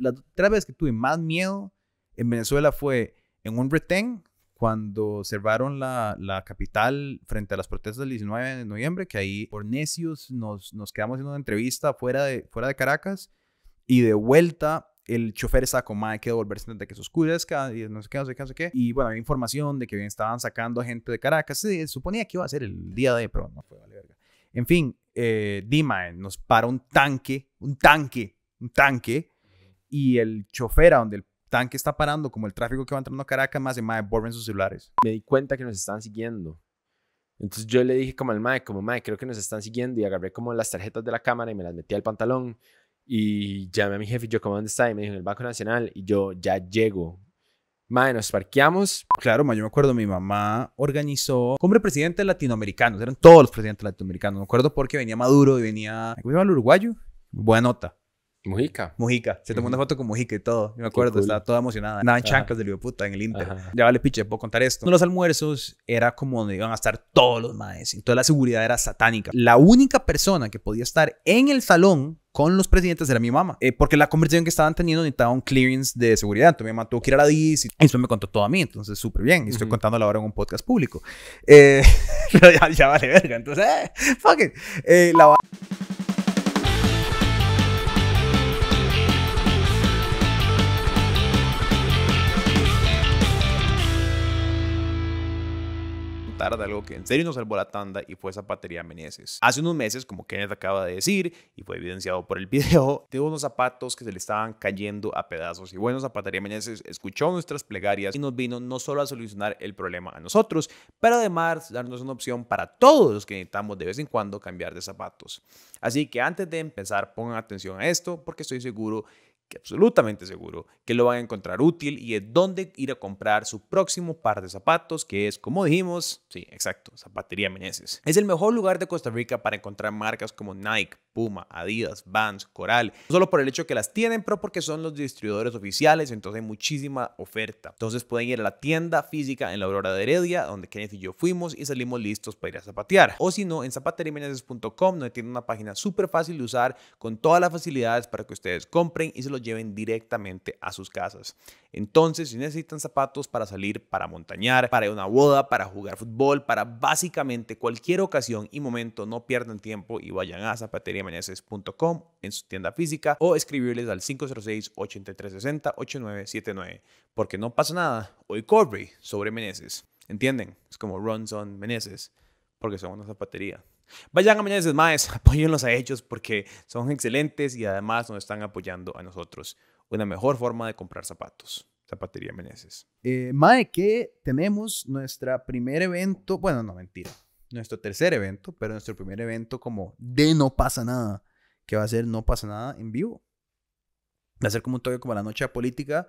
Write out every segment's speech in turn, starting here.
las tres veces que tuve más miedo en Venezuela fue en un retén cuando cerraron la, la, capital frente a las protestas del 19 de noviembre, que ahí por necios nos, nos quedamos haciendo una entrevista fuera de, fuera de Caracas y de vuelta el chofer estaba con hay que devolverse antes de que se oscurezca y no sé qué, no sé qué, no sé qué. Y bueno, había información de que estaban sacando a gente de Caracas. Se suponía que iba a ser el día de, pero no fue, vale verga. En fin, eh, Dima nos para un tanque, un tanque, un tanque, y el chofer a donde el tanque está parando, como el tráfico que va entrando a Caracas, más de mae, borren sus celulares. Me di cuenta que nos estaban siguiendo. Entonces yo le dije como al mae, como mae, creo que nos están siguiendo y agarré como las tarjetas de la cámara y me las metí al pantalón y llamé a mi jefe y yo como, ¿dónde está? Y me dijo, en el Banco Nacional y yo ya llego. Mae, nos parqueamos. Claro, ma, yo me acuerdo, mi mamá organizó cumbre presidentes latinoamericanos, eran todos los presidentes latinoamericanos. Me acuerdo porque venía Maduro y venía, ¿cómo se llama el uruguayo? Buena nota. Mujica. Mujica. Se tomó una foto con Mujica y todo. Yo me acuerdo, estaba toda emocionada. Nada en chanclas del puta en el Inter. Ya vale, piche, puedo contar esto. Uno de los almuerzos era como donde iban a estar todos los maes. Toda la seguridad era satánica. La única persona que podía estar en el salón con los presidentes era mi mamá. Eh, porque la conversación que estaban teniendo necesitaba un clearance de seguridad. Entonces mi mamá tuvo que ir a la DIS y eso me contó todo a mí. Entonces, súper bien. Y estoy contándolo ahora en un podcast público. Eh, pero ya, ya, vale verga. Entonces, eh, fuck it. Eh, la de algo que en serio nos salvó la tanda y fue Zapatería Meneses. Hace unos meses, como Kenneth acaba de decir y fue evidenciado por el video, de unos zapatos que se le estaban cayendo a pedazos. Y bueno, Zapatería Meneses escuchó nuestras plegarias y nos vino no solo a solucionar el problema a nosotros, pero además darnos una opción para todos los que necesitamos de vez en cuando cambiar de zapatos. Así que antes de empezar, pongan atención a esto porque estoy seguro absolutamente seguro que lo van a encontrar útil y es donde ir a comprar su próximo par de zapatos, que es, como dijimos, sí, exacto, Zapatería Meneses. Es el mejor lugar de Costa Rica para encontrar marcas como Nike, Puma, Adidas, Vans, Coral, no solo por el hecho que las tienen, pero porque son los distribuidores oficiales, entonces hay muchísima oferta. Entonces pueden ir a la tienda física en la Aurora de Heredia, donde Kenneth y yo fuimos y salimos listos para ir a zapatear. O si no, en zapateriameneses.com, donde tiene una página súper fácil de usar, con todas las facilidades para que ustedes compren y se los lleven directamente a sus casas. Entonces, si necesitan zapatos para salir, para montañar, para una boda, para jugar fútbol, para básicamente cualquier ocasión y momento, no pierdan tiempo y vayan a zapateriameneses.com en su tienda física o escribirles al 506-8360-8979. Porque no pasa nada, hoy corre sobre Meneses. ¿Entienden? Es como runs on Meneses, porque son una zapatería. Vayan a Meneses Maes, apóyenlos a ellos porque son excelentes y además nos están apoyando a nosotros. Una mejor forma de comprar zapatos. Zapatería Meneses. Eh, Mae, que tenemos nuestro primer evento, bueno, no mentira, nuestro tercer evento, pero nuestro primer evento como de No pasa nada, que va a ser No pasa nada en vivo. Va a ser como un toque como la noche política,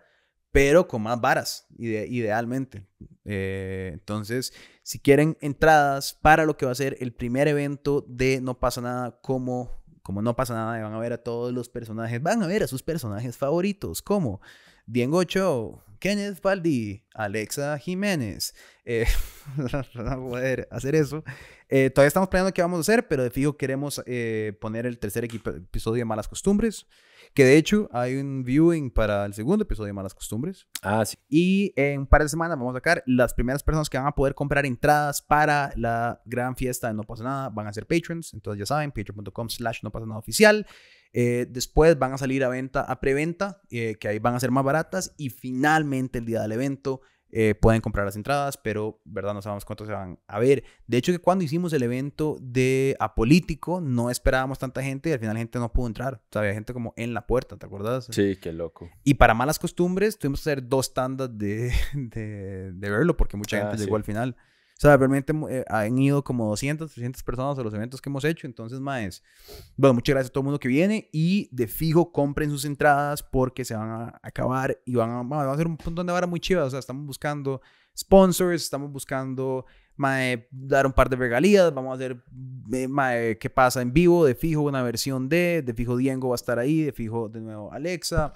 pero con más varas, idealmente. Eh, entonces, si quieren entradas para lo que va a ser el primer evento de No pasa nada como como no pasa nada, van a ver a todos los personajes, van a ver a sus personajes favoritos, como Diego Cho, Kenneth Baldi, Alexa Jiménez. Eh, poder hacer eso. Eh, todavía estamos planeando qué vamos a hacer, pero de fijo queremos eh, poner el tercer episodio de Malas Costumbres. Que de hecho hay un viewing para el segundo episodio de Malas Costumbres. Ah, sí. Y en un par de semanas vamos a sacar las primeras personas que van a poder comprar entradas para la gran fiesta de No Pasa Nada. Van a ser patrons. Entonces ya saben, patreon.com slash no pasa nada oficial. Eh, después van a salir a venta, a preventa, eh, que ahí van a ser más baratas. Y finalmente el día del evento eh, pueden comprar las entradas, pero verdad no sabemos cuántos se van a ver. De hecho, que cuando hicimos el evento de Apolítico, no esperábamos tanta gente y al final la gente no pudo entrar. O sea, había gente como en la puerta, ¿te acuerdas? Sí, qué loco. Y para malas costumbres, tuvimos que hacer dos tandas de, de, verlo porque mucha ah, gente llegó al final. O sea, realmente eh, han ido como 200, 300 personas a los eventos que hemos hecho. Entonces, más, bueno, muchas gracias a todo el mundo que viene y de fijo compren sus entradas porque se van a acabar y van a, van a hacer un montón de vara muy chivas. O sea, estamos buscando sponsors, estamos buscando mae, dar un par de regalías, vamos a hacer eh, mae, qué pasa en vivo, de fijo una versión de, de fijo Diego va a estar ahí, de fijo de nuevo Alexa.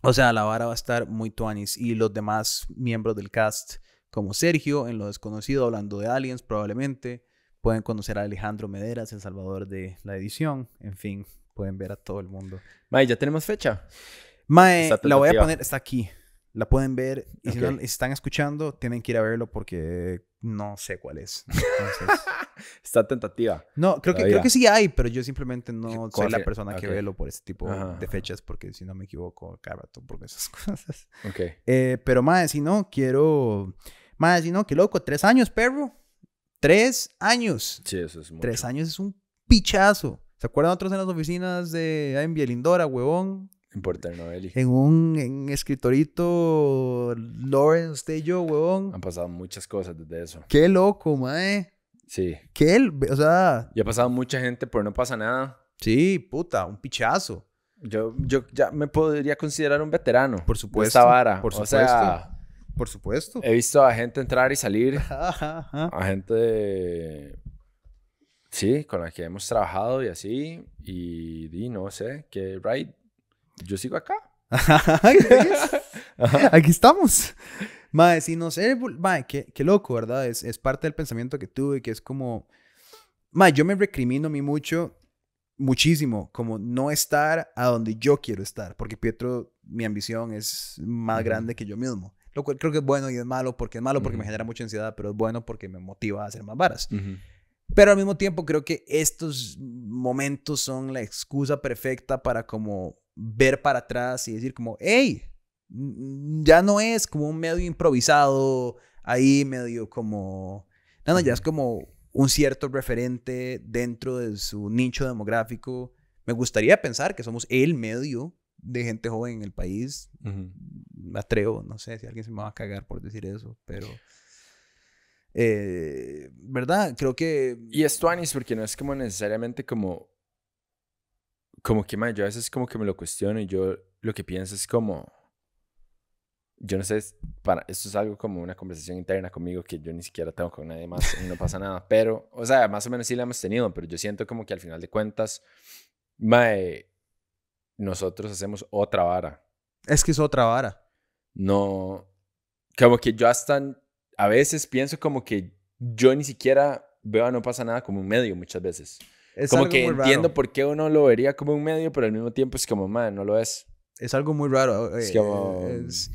O sea, la vara va a estar muy tuanis y los demás miembros del cast como Sergio en Lo Desconocido, hablando de aliens probablemente. Pueden conocer a Alejandro Mederas, el salvador de la edición. En fin, pueden ver a todo el mundo. May, ¿ya tenemos fecha? Mae, la voy a poner, está aquí. La pueden ver. Y si, no, si están escuchando, tienen que ir a verlo porque no sé cuál es. Entonces, Está tentativa. no, creo que, creo que sí hay, pero yo simplemente no soy la persona que ok. velo por este tipo Ajá. de fechas porque si no me equivoco cada rato por esas cosas. Ok. Eh, pero, mae, si no, quiero... Mae, si no, qué loco. Tres años, perro. Tres años. Sí, eso es mucho. Tres años es un pichazo. ¿Se acuerdan otros en las oficinas de en Bielindora, huevón? Importa el Novelli. En un en escritorito Lawrence, usted y yo, huevón. Han pasado muchas cosas desde eso. Qué loco, mae. Sí. Qué, o sea, Y ha pasado mucha gente, pero no pasa nada. sí, puta, un pichazo. Yo, yo ya me podría considerar un veterano. Por de supuesto, Esta vara. por O sea, Por supuesto. he visto a gente entrar y salir. Ajá, ajá. A gente Sí, con la que hemos trabajado y así. Y, di, no sé, que, right, yo sigo acá. Aquí estamos. Mae, si no sé, mae, qué, qué loco, ¿verdad? Es, es parte del pensamiento que tuve, que es como, mae, yo me recrimino a mí mucho, muchísimo, como no estar a donde yo quiero estar, porque Pietro, mi ambición es más grande que yo mismo. Lo cual creo que es bueno y es malo, porque es malo porque me Ujú. genera mucha ansiedad, pero es bueno porque me motiva a hacer más varas. Ujú. Pero al mismo tiempo creo que estos momentos son la excusa perfecta para como ver para atrás y decir como, hey, mm, ya no es como un medio improvisado, ahí medio como, no, no, ya es como un cierto referente dentro de su nicho demográfico. Me gustaría pensar que somos el medio de gente joven en el país. Ujú. Me atrevo, no sé si alguien se me va a cagar por decir eso, pero... eh, ¿Verdad? Creo que... Y es tuanis porque no es como necesariamente como... Como que, man, yo a veces como que me lo cuestiono y yo lo que pienso es como... Yo no sé, para, esto es algo como una conversación interna conmigo que yo ni siquiera tengo con nadie más y no pasa nada. Pero, o sea, más o menos sí la hemos tenido, pero yo siento como que al final de cuentas, mae, nosotros hacemos otra vara. Es que es otra vara. No, como que yo hasta a veces pienso como que yo ni siquiera veo a no pasa nada como un medio muchas veces. Es como algo que muy raro. entiendo por qué uno lo vería como un medio, pero al mismo tiempo es como, man, no lo es. Es algo muy raro. Es eh, como- Es,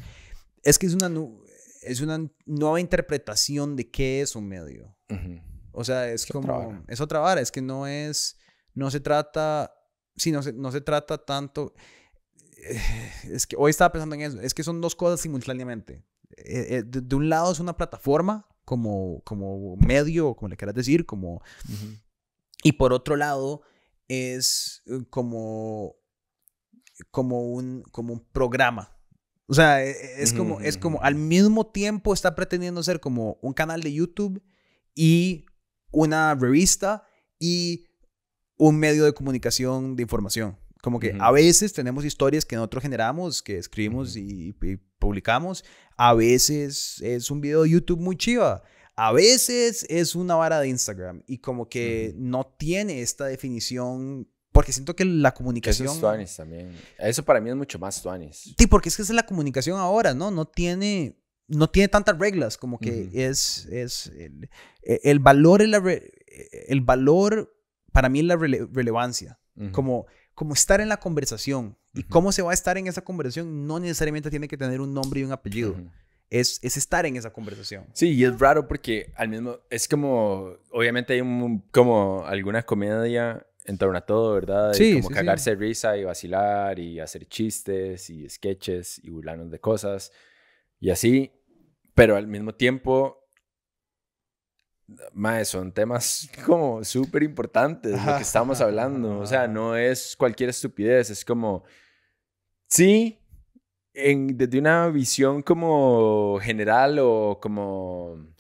es que es una, es una nueva interpretación de qué es un medio. O sea, es, otra como... vara. Es otra vara. Es que no es... No se trata... Sí, no se, no se trata tanto... eh, Es que hoy estaba pensando en eso. Es que son dos cosas simultáneamente. Eh, eh, de, de un lado es una plataforma como, como medio, o como le quieras decir, como. Y por otro lado, es como, como, un, como un programa. O sea, e- e- es como, es como al mismo tiempo está pretendiendo ser como un canal de YouTube y una revista y un medio de comunicación de información. Como que Ujú. a veces tenemos historias que nosotros generamos, que escribimos y, y publicamos. A veces es un video de YouTube muy chiva. A veces es una vara de Instagram. Y como que Ujú. no tiene esta definición. Porque siento que la Que Eso comunicación. es tuanis también. Eso para mí es mucho más tuanis. Sí, porque es que esa es la comunicación ahora, ¿no? No tiene, no tiene tantas reglas, como que Ujú. es, es el, e, el valor, es la re- el valor para mí es la rele- relevancia, Ujú. como, como estar en la conversación. Y cómo se va a estar en esa conversación no necesariamente tiene que tener un nombre y un apellido, es, es estar en esa conversación. Sí, y es raro porque al mismo, es como, obviamente hay un, como alguna comedia en torno a todo, ¿verdad? Y Sí, como sí, cagarse risa y vacilar y hacer chistes y sketches y burlarnos de cosas y así, pero al mismo tiempo, mae, son temas como súper importantes lo que estamos hablando, o sea, no es cualquier estupidez, es como, sí, en, desde una visión como general o como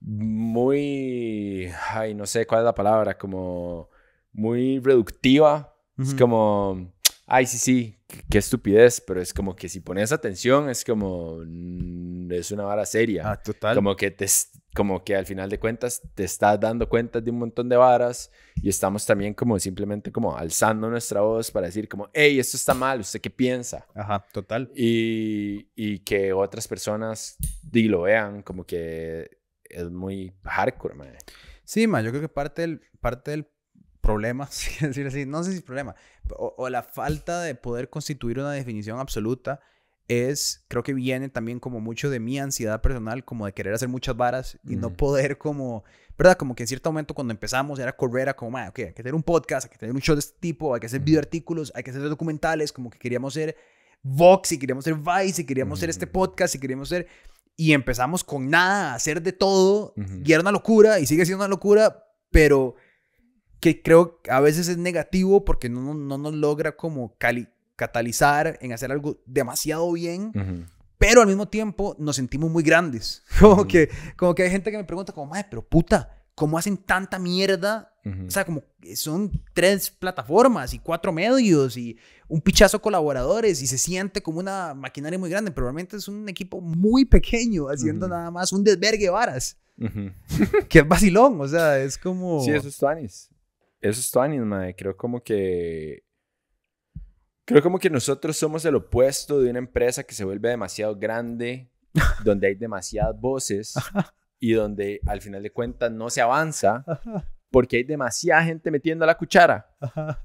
muy, ay, no sé cuál es la palabra, como muy reductiva. Es como, ay, sí, sí, qué, estupidez, pero es como que si pones atención es como, mm, es una vara seria. Ah, total. Como que, te, como que al final de cuentas te estás dando cuenta de un montón de varas y estamos también como simplemente como alzando nuestra voz para decir como, hey, esto está mal, ¿usted qué piensa? Ajá, total. Y, y que otras personas di, lo vean como que es muy hardcore, man. Sí, ma, yo creo que parte del, parte del problema, decir así, no sé si problema, o, o, la falta de poder constituir una definición absoluta es, creo que viene también como mucho de mi ansiedad personal, como de querer hacer muchas varas y no poder como, ¿verdad? Como que en cierto momento cuando empezamos era correr a como, ok, hay que tener un podcast, hay que tener un show de este tipo, hay que hacer videoartículos, hay que hacer documentales, como que queríamos ser Vox y queríamos ser Vice y queríamos hacer este podcast y queríamos ser... Y empezamos con nada, a hacer de todo, y era una locura y sigue siendo una locura, pero que creo que a veces es negativo porque no, no, nos logra como cali catalizar en hacer algo demasiado bien, pero al mismo tiempo nos sentimos muy grandes. Como, que, como que hay gente que me pregunta como, madre, pero puta, ¿cómo hacen tanta mierda? O sea, como son tres plataformas y cuatro medios y un pichazo colaboradores y se siente como una maquinaria muy grande, pero realmente es un equipo muy pequeño haciendo nada más un desvergue varas. que es vacilón, o sea, es como... Sí, eso es Tuanis. Eso es Tuanis, madre. Creo como que Creo como que nosotros somos el opuesto de una empresa que se vuelve demasiado grande, donde hay demasiadas voces y donde al final de cuentas no se avanza porque hay demasiada gente metiendo la cuchara.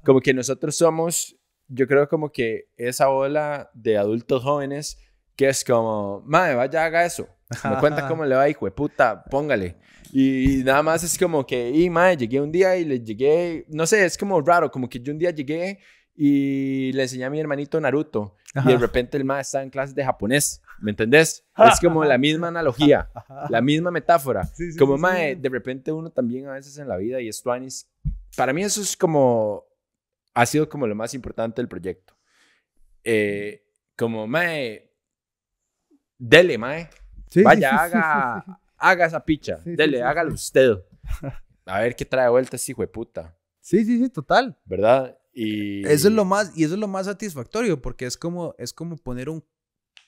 Como que nosotros somos, yo creo como que esa ola de adultos jóvenes que es como, madre, vaya, haga eso. Me cuenta cómo le va, hijo de puta, póngale. Y nada más es como que, y madre, llegué un día y le llegué, no sé, es como raro, como que yo un día llegué y le enseñé a mi hermanito Naruto. Y de repente el maestro está en clases de japonés. ¿Me entendés? Es como la misma analogía, la misma metáfora. como mae, de repente uno también a veces en la vida y es tuanis. Para mí eso es como, ha sido como lo más importante del proyecto. Eh, como mae, dele mae. Vaya, haga, haga esa picha. dele, hágalo usted. A ver qué trae vuelta ese hijo de puta. Sí, sí, sí, total. ¿Verdad? Y... Eso es lo más, y eso es lo más satisfactorio, porque es como, es como poner un,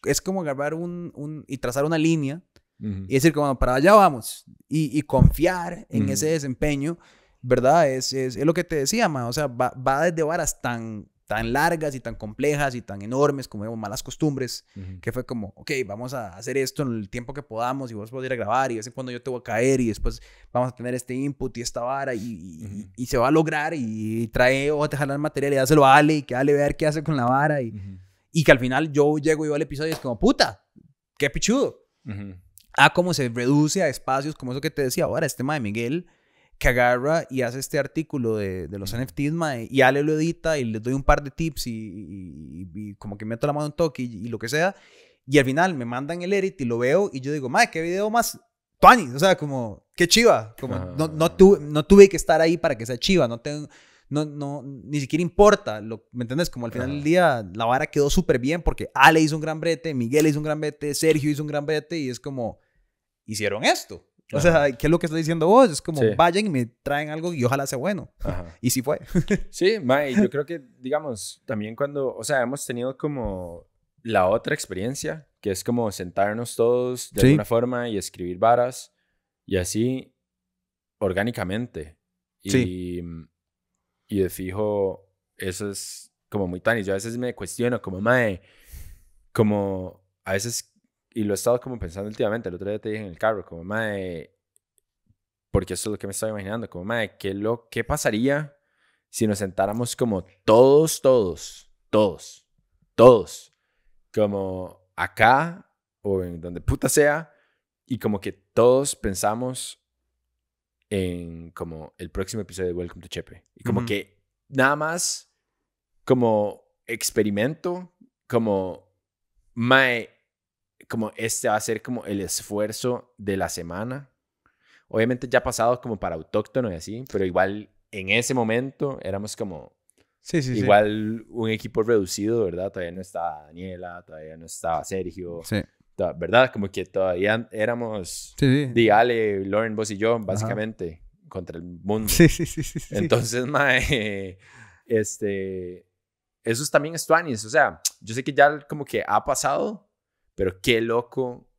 es como agarrar un, un y trazar una línea y decir como, para allá vamos, y, y confiar en ese desempeño, ¿verdad? Es, es, es, lo que te decía, ma, o sea, va, va desde varas tan, tan largas y tan complejas y tan enormes como vemos malas costumbres, que fue como, ok, vamos a hacer esto en el tiempo que podamos y vos podés ir a grabar y de vez en cuando yo te voy a caer y después vamos a tener este input y esta vara y, y, se va a lograr y trae o te jalar material y dáselo a Ale y que Ale ver qué hace con la vara y, y que al final yo llego y veo el episodio y es como, puta, qué pichudo. Ah, cómo se reduce a espacios como eso que te decía ahora, este de Miguel que agarra y hace este artículo de, de los NFTs, mae, y Ale lo edita y le doy un par de tips y, y, como que meto la mano en toque y, lo que sea. Y al final me mandan el edit y lo veo y yo digo, mae, qué video más tuani. O sea, como, qué chiva. Como, no, no, tuve, no tuve que estar ahí para que sea chiva. No tengo. No, no, ni siquiera importa, lo, ¿me entiendes? Como al final del día la vara quedó súper bien porque Ale hizo un gran brete, Miguel hizo un gran brete, Sergio hizo un gran brete y es como, hicieron esto. O sea, ¿qué es lo que estás diciendo vos? Es como, vayan y me traen algo y ojalá sea bueno. Y sí fue. sí, May, yo creo que, digamos, también cuando, o sea, hemos tenido como la otra experiencia, que es como sentarnos todos de alguna forma y escribir varas y así orgánicamente. Y, sí. y de fijo, eso es como muy tan. Y yo a veces me cuestiono, como, Mae, como a veces y lo he estado como pensando últimamente, el otro día te dije en el carro, como, madre, porque eso es lo que me estaba imaginando, como, madre, ¿qué, lo, ¿qué pasaría si nos sentáramos como todos, todos, todos, todos, como acá o en donde puta sea, y como que todos pensamos en como el próximo episodio de Welcome to Chepe. Y como que nada más como experimento, como, mae, como este va a ser como el esfuerzo de la semana. Obviamente ya ha pasado como para autóctono y así, pero igual en ese momento éramos como sí, sí, igual un equipo reducido, ¿verdad? Todavía no estaba Daniela, todavía no estaba Sergio, sí. ¿verdad? Como que todavía éramos sí, Ale, Lauren, vos y yo, básicamente, contra el mundo. Sí, sí, sí. sí, Entonces, mae, este, eso también es tuanis, o sea, yo sé que ya como que ha pasado, pero qué loco,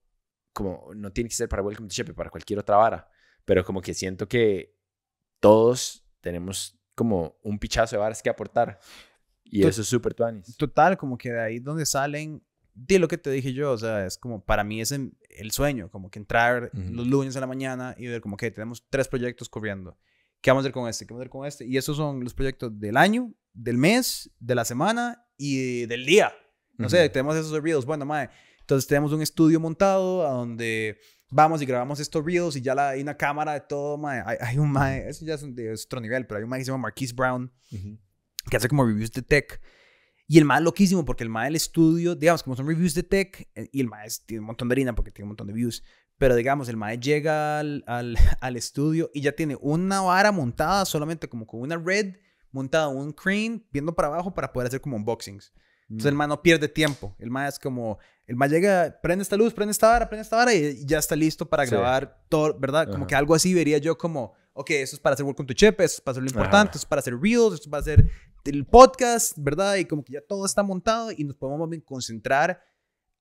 como no tiene que ser para Welcome to Shepe, para cualquier otra vara, pero como que siento que todos tenemos como un pichazo de varas que aportar. Y eso es súper tuanis. Total, como que de ahí donde salen, di lo que te dije yo, o sea, es como para mí es el sueño, como que entrar los lunes a la mañana y ver como que tenemos tres proyectos corriendo. ¿qué vamos a hacer con este? ¿Qué vamos a hacer con este? Y esos son los proyectos del año, del mes, de la semana y del día. No sé, tenemos esos reels. Bueno, mae, entonces tenemos un estudio montado a donde vamos y grabamos estos reels y ya la, hay una cámara de todo, mae. Hay, hay un mae, eso ya es, de, otro nivel, pero hay un mae que se llama Marquise Brown, que hace como reviews de tech. Y el mae es loquísimo porque el mae del estudio, digamos, como son reviews de tech, eh, y el mae tiene un montón de harina porque tiene un montón de views, pero digamos, el mae llega al, al, al, estudio y ya tiene una vara montada solamente como con una red montada, un crane, viendo para abajo para poder hacer como unboxings. Entonces el mm. mae no pierde tiempo. El mae es como, el mae llega, prende esta luz, prende esta vara, prende esta vara y ya está listo para grabar todo, ¿verdad? Como que algo así vería yo como, ok, eso es para hacer Welcome to Chip, eso es para hacer lo importante, eso es para hacer Reels, eso es para hacer el podcast, ¿verdad? Y como que ya todo está montado y nos podemos bien concentrar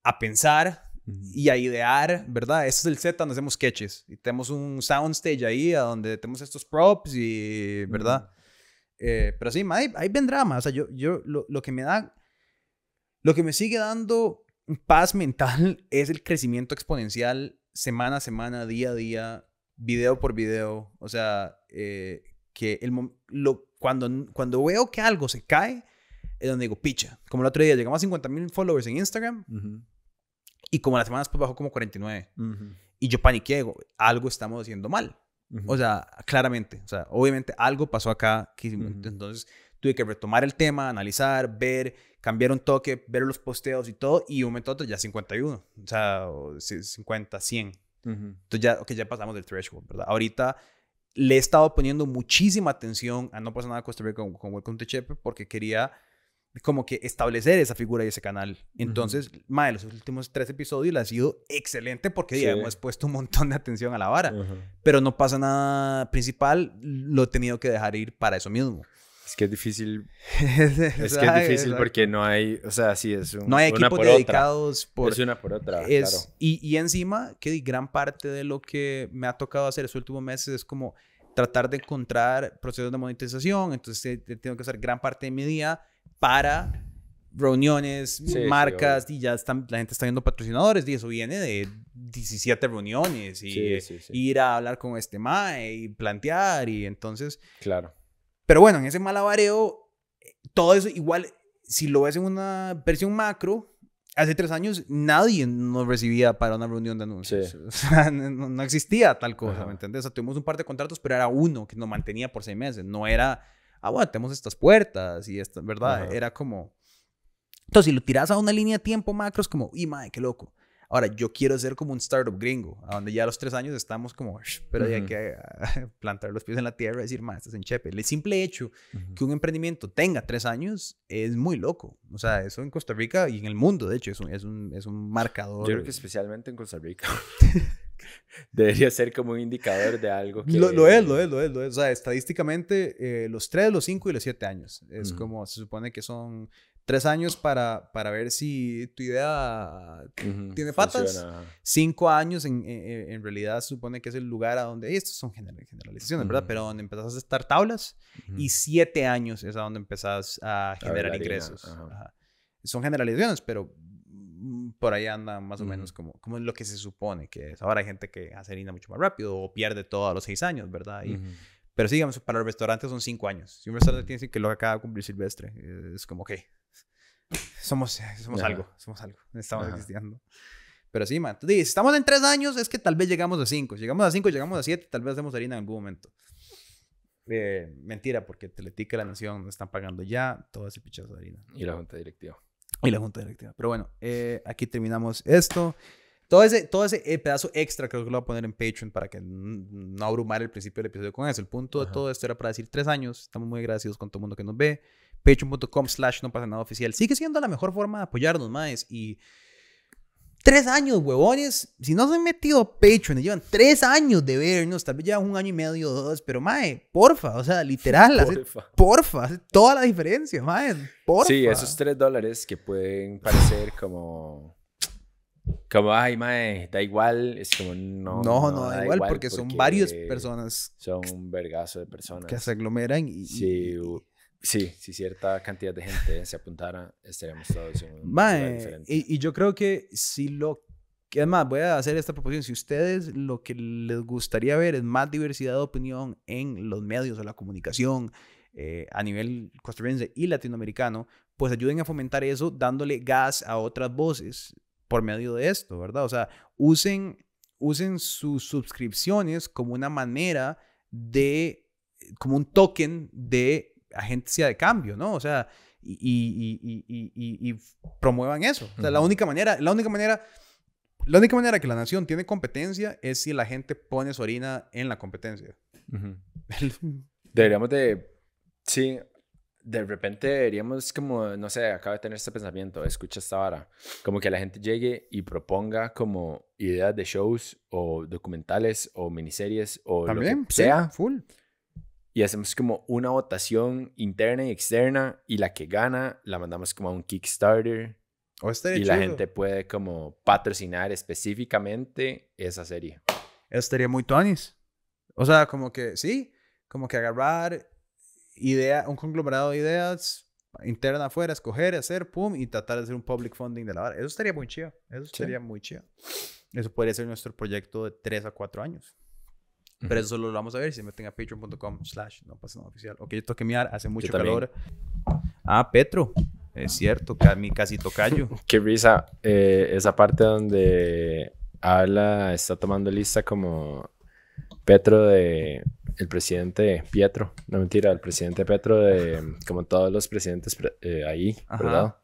a pensar y a idear, ¿verdad? Ese es el set donde hacemos sketches y tenemos un soundstage ahí a donde tenemos estos props y, ¿verdad? Eh, pero sí, ahí, ahí vendrá más. O sea, yo, yo lo, lo que me da lo que me sigue dando paz mental es el crecimiento exponencial semana a semana, día a día, video por video. O sea, eh, que el, lo, cuando, cuando veo que algo se cae, es donde digo, picha. Como el otro día, llegamos a 50 mil followers en Instagram y como las semanas después bajó como 49. Y yo paniqué, algo estamos haciendo mal. O sea, claramente. O sea, obviamente algo pasó acá. Que, Entonces tuve que retomar el tema, analizar, ver cambiar un toque, ver los posteos y todo, y un momento otro ya 51, o sea, 50, 100. Entonces ya, okay, ya pasamos del threshold, ¿verdad? Ahorita le he estado poniendo muchísima atención a No pasa nada Costa Rica con, con Welcome to Chepe porque quería como que establecer esa figura y ese canal. Entonces, uh los últimos tres episodios le ha sido excelente porque hemos puesto un montón de atención a la vara. Pero no pasa nada principal, lo he tenido que dejar ir para eso mismo. Es que es difícil. es que es difícil porque no hay, o sea, sí es un, No hay equipos dedicados por... Es una por otra, es, claro. Y, y encima, que gran parte de lo que me ha tocado hacer estos últimos meses es como tratar de encontrar procesos de monetización. Entonces, tengo que hacer gran parte de mi día para reuniones, marcas, y ya están, la gente está viendo patrocinadores, y eso viene de 17 reuniones, y ir a hablar con este MAE, y plantear, y entonces... Claro pero bueno, en ese malabareo, todo eso igual, si lo ves en una versión macro, hace tres años nadie nos recibía para una reunión de anuncios. O sea, no, existía tal cosa, ¿me entiendes? O sea, tuvimos un par de contratos, pero era uno que nos mantenía por seis meses. No era, ah, bueno, tenemos estas puertas y esta, ¿verdad? Era como... Entonces, si lo tiras a una línea de tiempo macro, es como, y madre, qué loco. Ahora, yo quiero ser como un startup gringo, a donde ya a los tres años estamos como, pero hay que plantar los pies en la tierra y decir, más, estás en Chepe. El simple hecho que un emprendimiento tenga tres años es muy loco. O sea, eso en Costa Rica y en el mundo, de hecho, es un, es un, es un marcador. Yo creo que especialmente en Costa Rica. Debería ser como un indicador de algo que... Lo, lo, es, lo es, lo es, lo es. O sea, estadísticamente, eh, los tres, los cinco y los siete años. Es como, se supone que son Tres años para, para ver si tu idea tiene patas. Cinco años en, en, realidad supone que es el lugar a donde, estos son generalizaciones, ¿verdad? Pero donde empezás a estar tablas. Y siete años es a donde empezás a generar ingresos. Son generalizaciones, pero mm, por ahí anda más o menos como, como lo que se supone que es. Ahora hay gente que hace harina mucho más rápido o pierde todo a los seis años, ¿verdad? Y, Pero sí, digamos, para los restaurantes son cinco años. Si un restaurante tiene que lo acaba de cumplir Silvestre, es como, ok, somos, somos algo, somos algo, estamos existiendo. Pero sí, man. si estamos en tres años, es que tal vez llegamos a cinco. Llegamos a cinco, llegamos a siete, tal vez hacemos harina en algún momento. Eh, mentira, porque Teletica y la Nación están pagando ya todo ese pichazo de harina. Y la junta directiva. Y la junta directiva. Pero bueno, eh, aquí terminamos esto. Todo ese, todo ese eh, pedazo extra creo que lo voy a poner en Patreon para que no abrumar el principio del episodio con eso. El punto de todo esto era para decir tres años. Estamos muy agradecidos con todo el mundo que nos ve patreon.com slash no pasa nada oficial. Sigue siendo la mejor forma de apoyarnos, más Y tres años, huevones. Si no se han metido a Patreon llevan tres años de vernos, tal vez ya un año y medio o dos, pero mae, porfa, o sea, literal, porfa, porfa hace toda la diferencia, mae, porfa. Sí, esos tres dólares que pueden parecer como... Como, ay, mae, da igual, es como, no. No, no, da, igual, porque, son varias personas. Son un vergazo de personas. Que se aglomeran y. Sí, Sí, si cierta cantidad de gente se apuntara, estaríamos todos en un lugar diferente. Y, y, yo creo que si lo además voy a hacer esta proposición. Si ustedes lo que les gustaría ver es más diversidad de opinión en los medios de la comunicación eh, a nivel costarricense y latinoamericano, pues ayuden a fomentar eso dándole gas a otras voces por medio de esto, ¿verdad? O sea, usen, usen sus suscripciones como una manera de, como un token de agencia de cambio, ¿no? O sea, y, y, y, y promuevan eso. O sea, la única manera, la única manera, la única manera que la nación tiene competencia es si la gente pone su orina en la competencia. Deberíamos de, sí, de repente deberíamos como, no sé, acabo de tener este pensamiento, escucha esta vara, como que la gente llegue y proponga como ideas de shows o documentales o miniseries o lo que sea. full. Y hacemos como una votación interna y externa y la que gana la mandamos como a un Kickstarter. y la gente puede como patrocinar específicamente esa serie. Eso estaría muy tonis. O sea, como que sí, como que agarrar idea, un conglomerado de ideas interna afuera, escoger, hacer, pum, y tratar de hacer un public funding de la vara. Eso estaría muy chido. Eso estaría muy chido. Eso podría ser nuestro proyecto de 3 a 4 años. Pero eso solo lo vamos a ver si se meten a patreon.com slash no pasa nada oficial. Ok, yo toqué miar, hace mucho calor. Ah, Petro. Es cierto, mi casi tocayo. Qué risa. Eh, esa parte donde habla, está tomando lista como Petro de el presidente Pietro, no mentira, el presidente Petro de como todos los presidentes eh, ahí, ¿verdad?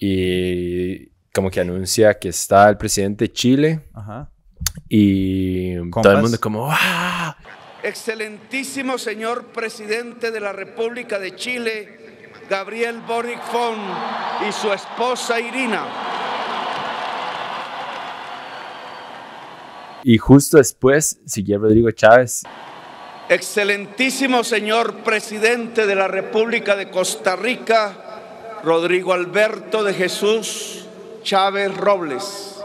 Y como que anuncia que está el presidente de Chile. Ajá. Y todo el mundo como ¡Ah! Excelentísimo señor presidente de la República de Chile, Gabriel Boric Fon y su esposa Irina. Y justo después siguió Rodrigo Chávez. Excelentísimo señor presidente de la República de Costa Rica, Rodrigo Alberto de Jesús Chávez Robles.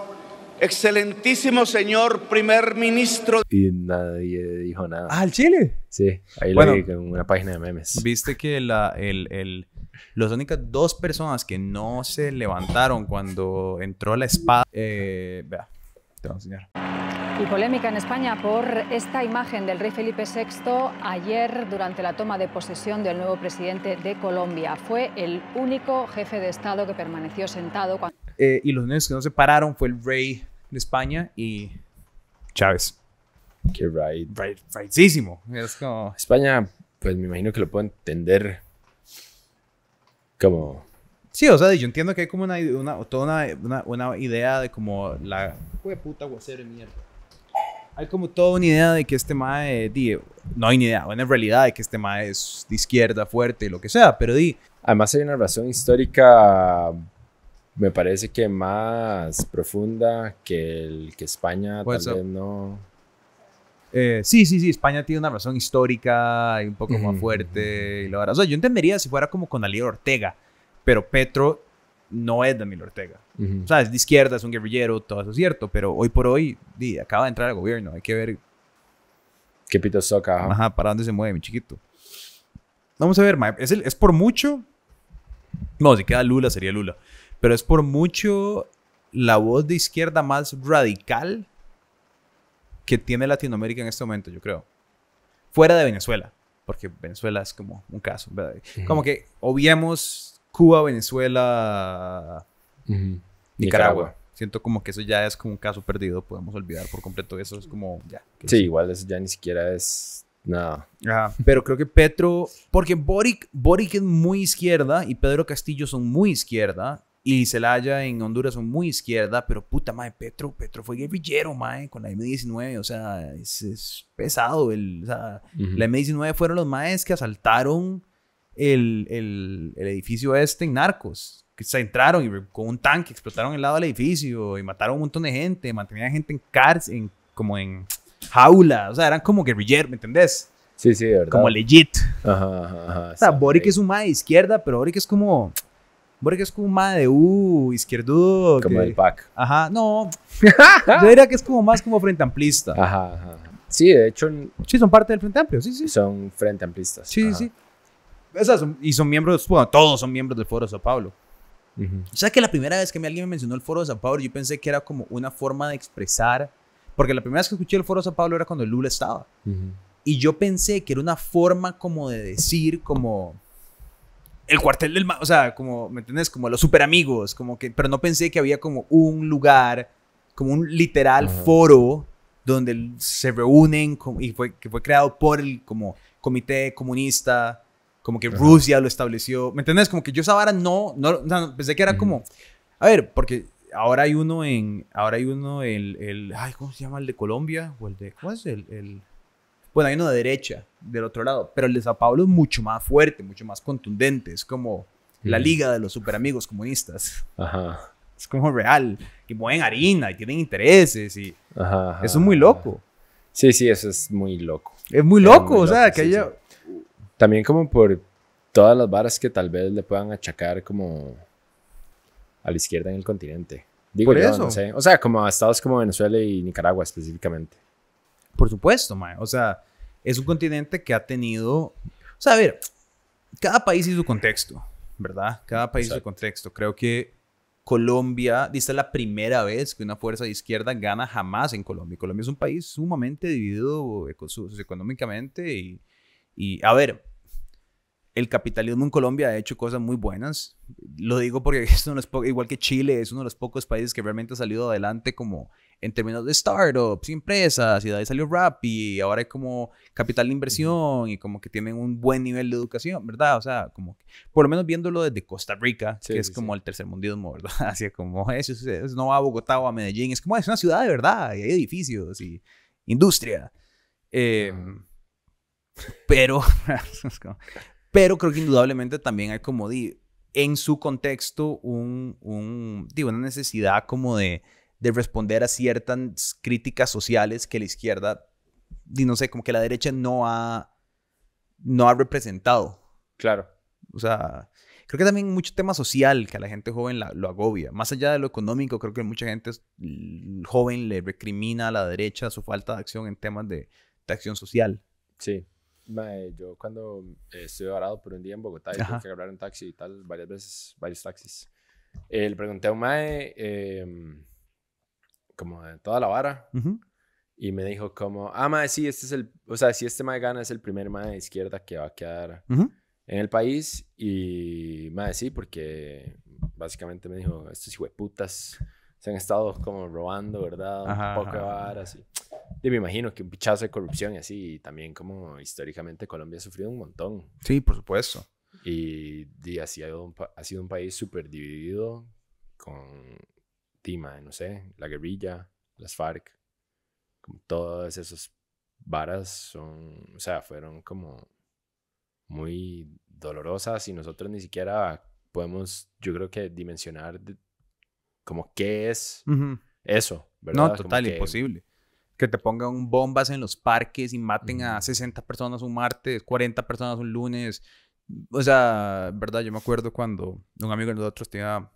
Excelentísimo señor primer ministro. Y nadie dijo nada. Ah, el Chile. Sí, ahí lo vi en una página de memes. Viste que la, el, el, las únicas dos personas que no se levantaron cuando entró la espada. Eh, vea, te voy a enseñar. Y polémica en España por esta imagen del rey Felipe VI ayer durante la toma de posesión del nuevo presidente de Colombia. Fue el único jefe de Estado que permaneció sentado. Cuando... Eh, y los únicos que no se pararon fue el rey de España y Chávez. Qué right. Right, rightsísimo. España, pues me imagino que lo puedo entender como... Sí, o sea, yo entiendo que hay como una, una toda una, una, idea de como la... Fue puta de mierda hay como toda una idea de que este mae, di, no hay ni idea, en realidad de que este mae es de izquierda, fuerte, y lo que sea, pero di. Además hay una razón histórica, me parece que más profunda que el que España tal vez no... Eh, sí, sí, sí, España tiene una razón histórica y un poco más fuerte. Y lo o sea, yo entendería si fuera como con Alier Ortega, pero Petro no es Daniel Ortega. O sea, es de izquierda, es un guerrillero, todo eso es cierto, pero hoy por hoy di, acaba de entrar al gobierno, hay que ver... ¿Qué pito soca? Ajá, para dónde se mueve, mi chiquito. Vamos a ver, es, es por mucho... No, si queda Lula, sería Lula. Pero es por mucho la voz de izquierda más radical que tiene Latinoamérica en este momento, yo creo. Fuera de Venezuela, porque Venezuela es como un caso, ¿verdad? Como que obviemos Cuba, Venezuela, Nicaragua. Siento como que eso ya es como un caso perdido, podemos olvidar por completo eso, es como ya. Sí, igual eso ya ni siquiera es nada. pero creo que Petro, porque Boric, Boric es muy izquierda y Pedro Castillo son muy izquierda y Celaya en Honduras son muy izquierda, pero puta madre, Petro, Petro fue guerrillero, mae, con la M19, o sea, es, pesado. El, o sea, La M19 fueron los maes que asaltaron el, el, el edificio este en Narcos. Que se entraron y con un tanque explotaron el lado del edificio y mataron un montón de gente, mantenían gente en cárcel, en, como en jaula, o sea, eran como guerrilleros, ¿me entendés? Sí, sí, verdad. Como legit. Ajá, ajá, O sea, Boric es un ma de izquierda, pero Boric es como... Boric es como un ma de uh, izquierdudo. Como el PAC. Ajá, no. Yo diría que es como más como frente amplista. Ajá, ajá. Sí, de hecho. Sí, son parte del frente amplio, sí, sí. Son frente amplistas. Sí, sí. Esas y son miembros, bueno, todos son miembros del Foro de Sao Paulo. O sea que la primera vez que alguien me mencionó el Foro de Sao Paulo, yo pensé que era como una forma de expresar, porque la primera vez que escuché el Foro de Sao Paulo era cuando Lula estaba. Y yo pensé que era una forma como de decir, como el cuartel del, o sea, como, ¿me entiendes? Como los super amigos, como que, pero no pensé que había como un lugar, como un literal foro donde se reúnen y fue, que fue creado por el como comité comunista, como que Rusia lo estableció, ¿me entiendes? Como que yo esa vara no, no, pensé que era como, a ver, porque ahora hay uno en, ahora hay uno, el, el, ay, ¿cómo se llama? El de Colombia, o el de, ¿cómo es el, el bueno, hay uno de derecha, del otro lado, pero el de Sao Paulo es mucho más fuerte, mucho más contundente, es como la liga de los super amigos comunistas. Ajá. Es como real, que mueven harina y tienen intereses y eso es muy loco. Sí, sí, eso es muy loco. Es muy loco, o sea, que haya... También como por todas las varas que tal vez le puedan achacar como a la izquierda en el continente. Digo por eso. O sea, como a estados como Venezuela y Nicaragua específicamente. Por supuesto, mae. O sea, es un continente que ha tenido... O sea, a ver, cada país y su contexto, ¿verdad? Cada país y su contexto. Creo que Colombia, dice la primera vez que una fuerza de izquierda gana jamás en Colombia. Colombia es un país sumamente dividido económicamente y, y, a ver, el capitalismo en Colombia ha hecho cosas muy buenas. Lo digo porque es uno de los igual que Chile, es uno de los pocos países que realmente ha salido adelante como en términos de startups y empresas, y de ahí salió rap y ahora hay como capital de inversión y como que tienen un buen nivel de educación, ¿verdad? O sea, como por lo menos viéndolo desde Costa Rica, que es como el tercer mundismo, ¿verdad? Así como eso, no va a Bogotá o a Medellín, es como es una ciudad de verdad y hay edificios y industria. Em, pero, pero creo que indudablemente también hay como di, en su contexto un, un digo, una necesidad como de de responder a ciertas críticas sociales que la izquierda, y no sé, como que la derecha no ha, no ha representado. Claro. O sea, creo que también mucho tema social que a la gente joven lo agobia. Más allá de lo económico, creo que mucha gente joven le recrimina a la derecha su falta de acción en temas de, de acción social. Sí. Yo cuando estuve varado por un día en Bogotá y tuve que agarrar un taxi y tal, varias veces, varios taxis, eh, le pregunté a un mae eh, como de toda la vara. Y me dijo como, ah, mae, sí, este es el, o sea, si este mae gana es el primer mae de izquierda que va a quedar en el país. Y mae, sí, porque básicamente me dijo, estos putas se han estado como robando, ¿verdad? un poco de varas. Y, y, me imagino que un pichazo de corrupción y así. Y también como históricamente Colombia ha sufrido un montón. Sí, por supuesto. Y, y así ha, ha sido un país súper dividido con Tima, no sé, la guerrilla, las FARC, como todas esas varas son, o sea, fueron como muy dolorosas y nosotros ni siquiera podemos, yo creo que dimensionar como qué es eso, ¿verdad? No, total, imposible. Que te pongan bombas en los parques y maten a 60 personas un martes, 40 personas un lunes. O sea, ¿verdad? Yo me acuerdo cuando un amigo de nosotros tenía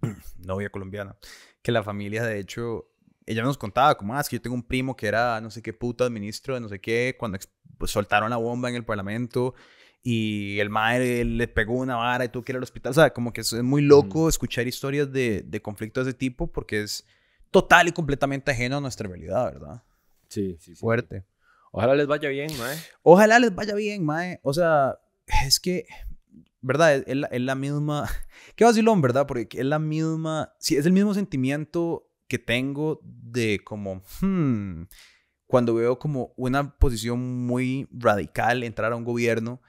novia colombiana, que la familia, de hecho, ella nos contaba como, ah, es que yo tengo un primo que era no sé qué puta ministro de no sé qué, cuando pues, soltaron la bomba en el parlamento y el madre le pegó una vara y tuvo que ir al hospital. O sea, como que es muy loco escuchar historias de, de conflictos de ese tipo porque es total y completamente ajeno a nuestra realidad, ¿verdad? Sí, sí, sí. Fuerte. Ojalá les vaya bien, mae. Ojalá les vaya bien, mae. O sea, es que ¿verdad? Es, es, la, misma, qué vacilón, ¿verdad? Porque es la misma, sí, es el mismo sentimiento que tengo de como, hmm, cuando veo como una posición muy radical entrar a un gobierno.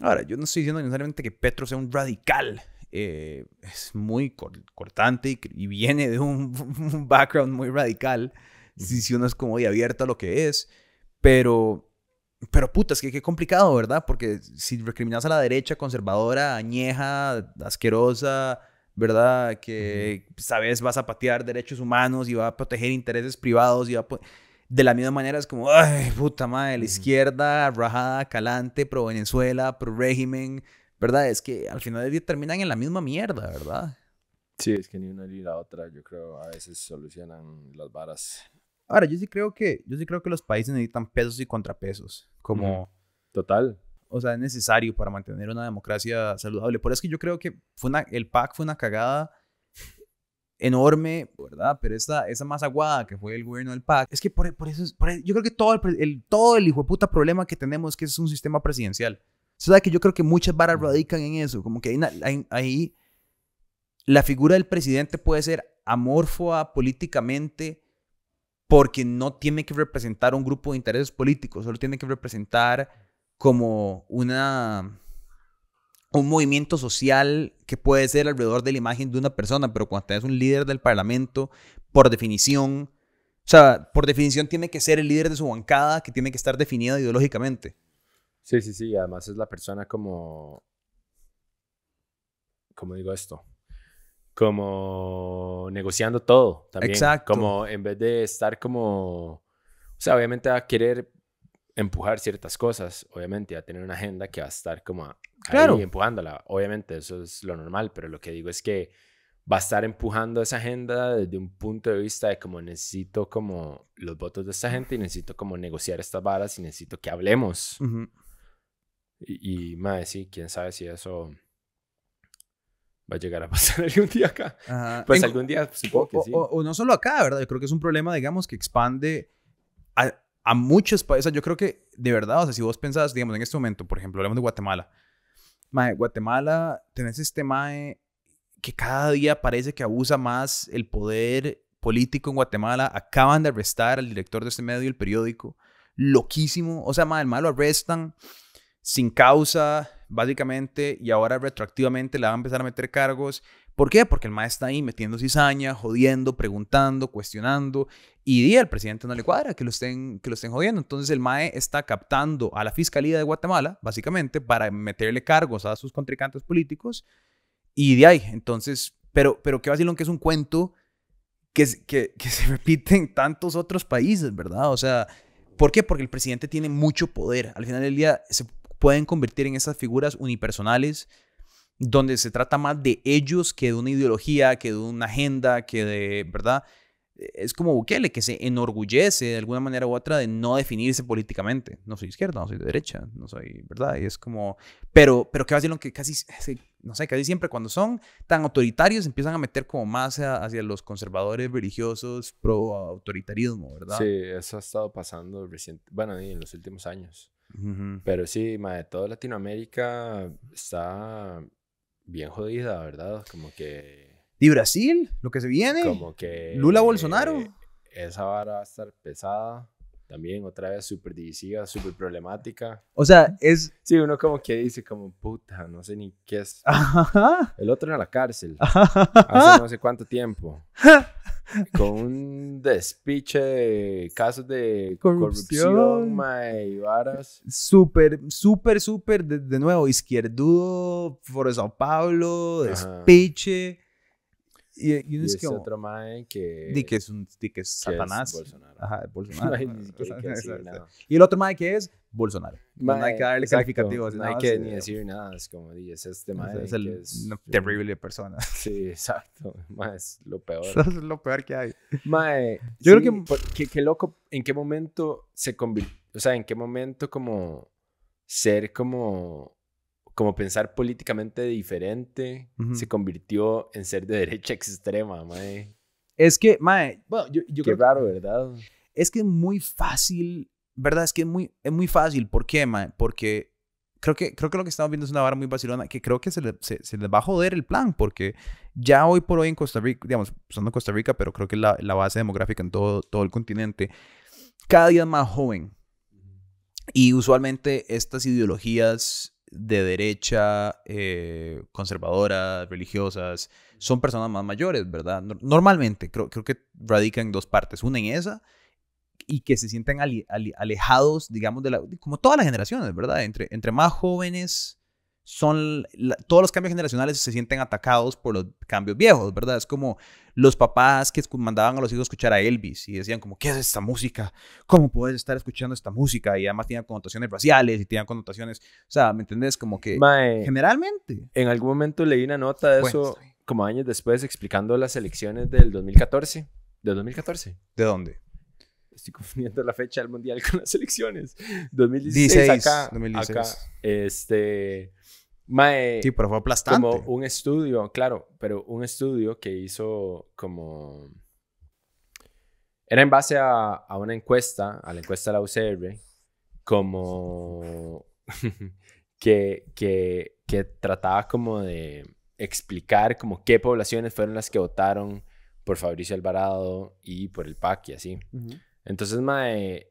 Ahora, yo no estoy diciendo necesariamente que Petro sea un radical. Eh, es muy cortante y, viene de un, background muy radical. si, si uno es como de abierto a lo que es. Pero pero puta, es que qué complicado, ¿verdad? Porque si recriminas a la derecha conservadora, añeja, asquerosa, ¿verdad? Que, sabes, vas a patear derechos humanos y va a proteger intereses privados y va a... De la misma manera es como, ay, puta madre, la izquierda, rajada, calante, pro Venezuela, pro régimen, ¿verdad? Es que al final del día terminan en la misma mierda, ¿verdad? Sí, es que ni una ni la otra, yo creo, a veces solucionan las varas. Ahora, yo sí creo que, yo sí creo que los países necesitan pesos y contrapesos. Como... Total. O sea, es necesario para mantener una democracia saludable. Por eso es que yo creo que fue una, el PAC fue una cagada enorme, ¿verdad? Pero esa, esa más aguada que fue el gobierno del PAC, es que por, por eso, por, yo creo que todo el, todo el hijo de puta problema que tenemos es que es un sistema presidencial. Sea, que yo creo que muchas varas radican en eso, como que ahí, la figura del presidente puede ser amorfa políticamente porque no tiene que representar un grupo de intereses políticos, solo tiene que representar como una un movimiento social que puede ser alrededor de la imagen de una persona, pero cuando es un líder del parlamento, por definición, o sea, por definición tiene que ser el líder de su bancada, que tiene que estar definida ideológicamente. Sí, sí, sí, además es la persona como, ¿cómo digo esto? Como negociando todo también. Exacto. Como en vez de estar como, o sea, obviamente va a querer empujar ciertas cosas, obviamente, a tener una agenda que va a estar como ahí empujándola. Obviamente, eso es lo normal, pero lo que digo es que va a estar empujando esa agenda desde un punto de vista de como necesito como los votos de esta gente y necesito como negociar estas varas y necesito que hablemos. Y, y más sí, quién sabe si eso va a llegar a pasar algún día acá. Pues algún día supongo que sí. O, no solo acá, ¿verdad? Yo creo que es un problema, digamos, que expande a, a muchos países. Yo creo que, de verdad, o sea, si vos pensás, digamos, en este momento, por ejemplo, hablamos de Guatemala. Mae, Guatemala, tenés este mae que cada día parece que abusa más el poder político en Guatemala. Acaban de arrestar al director de este medio, el periódico. Loquísimo. O sea, mae, el mae lo arrestan sin causa, básicamente, y ahora retroactivamente le van a empezar a meter cargos. ¿Por qué? Porque el maestro está ahí metiendo cizaña, jodiendo, preguntando, cuestionando. Y día al presidente no le cuadra que lo, estén, que lo estén jodiendo. Entonces el MAE está captando a la Fiscalía de Guatemala, básicamente, para meterle cargos a sus contrincantes políticos. Y de ahí, entonces, pero, pero qué lo que es un cuento que, que, que se repite en tantos otros países, ¿verdad? O sea, ¿por qué? Porque el presidente tiene mucho poder. Al final del día se pueden convertir en esas figuras unipersonales donde se trata más de ellos que de una ideología, que de una agenda, que de, ¿verdad? Es como Bukele, que se enorgullece de alguna manera u otra de no definirse políticamente. No soy izquierda, no soy de derecha, no soy, ¿verdad? Y es como, pero, pero que va a lo que casi, no sé, casi siempre cuando son tan autoritarios empiezan a meter como más hacia los conservadores religiosos pro autoritarismo, ¿verdad? Sí, eso ha estado pasando reciente, bueno, en los últimos años. Pero sí, de toda Latinoamérica está bien jodida, ¿verdad? Como que... ¿Y Brasil? ¿Lo que se viene? Como que... ¿Lula Bolsonaro? esa vara va a estar pesada. También otra vez súper divisiva, súper problemática. O sea, es... Sí, uno como que dice como, puta, no sé ni qué es. El otro en la cárcel. Hace no sé cuánto tiempo. con un despiche de casos de corrupción, y varas. Súper, súper, súper, de, nuevo, izquierdudo, por Sao Paulo, despiche. Y, y, y es que otro mae que... Di que es un... Di que es Satanás. Bolsonaro. Ajá, Bolsonaro. y el otro mae que es Bolsonaro. no hay que darle calificativos. No hay que ni decir nada. Es como, di, es este mae Es el es, una terrible persona. Sí, exacto. Mae, es lo peor. es lo peor que hay. Mae, yo creo que... Qué loco, ¿en qué momento se convirtió? O sea, ¿en qué momento como ser como como pensar políticamente diferente se convirtió en ser de derecha extrema, mae. Es que, mae, bueno, yo, yo Qué raro, ¿verdad? Es que es muy fácil, ¿verdad? Es que es muy, es muy fácil. ¿Por qué, mae? Porque creo que, creo que lo que estamos viendo es una vara muy vacilona que creo que se, se, les va a joder el plan porque ya hoy por hoy en Costa Rica, digamos, son de Costa Rica, pero creo que la, la base demográfica en todo, todo el continente, cada día es más joven. Y usualmente estas ideologías de derecha, eh, conservadoras, religiosas, son personas más mayores, ¿verdad? Normalmente, creo, creo que radican en dos partes. Una en esa y que se sienten alejados, digamos, de la, como todas las generaciones, ¿verdad? Entre, entre más jóvenes son todos los cambios generacionales se sienten atacados por los cambios viejos, ¿verdad? Es como los papás que mandaban a los hijos a escuchar a Elvis y decían como, ¿qué es esta música? ¿Cómo puedes estar escuchando esta música? Y además tenían connotaciones raciales y tenían connotaciones, o sea, ¿me entendés? Como que generalmente. En algún momento leí una nota de eso, como años después, explicando las elecciones del 2014. ¿De 2014? ¿De dónde? Estoy confundiendo la fecha del mundial con las elecciones. 2016 acá, 2016. acá, este, mae, Sí, pero fue aplastante. como un estudio, claro, pero un estudio que hizo como... Era en base a, a una encuesta, a la encuesta de la UCR, como que, que, que trataba como de explicar como qué poblaciones fueron las que votaron por Fabricio Alvarado y por el PAC y así. Ujú. Entonces, mae,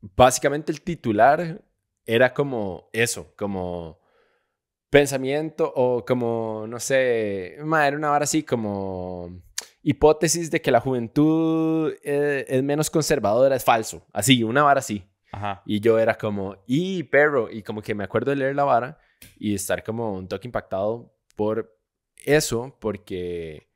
básicamente el titular era como eso, como pensamiento o como, no sé, mae, era una vara así como hipótesis de que la juventud eh, es menos conservadora, es falso. Así, una vara así. Ajá. Y yo era como, y perro, y como que me acuerdo de leer la vara y estar como un toque impactado por eso, porque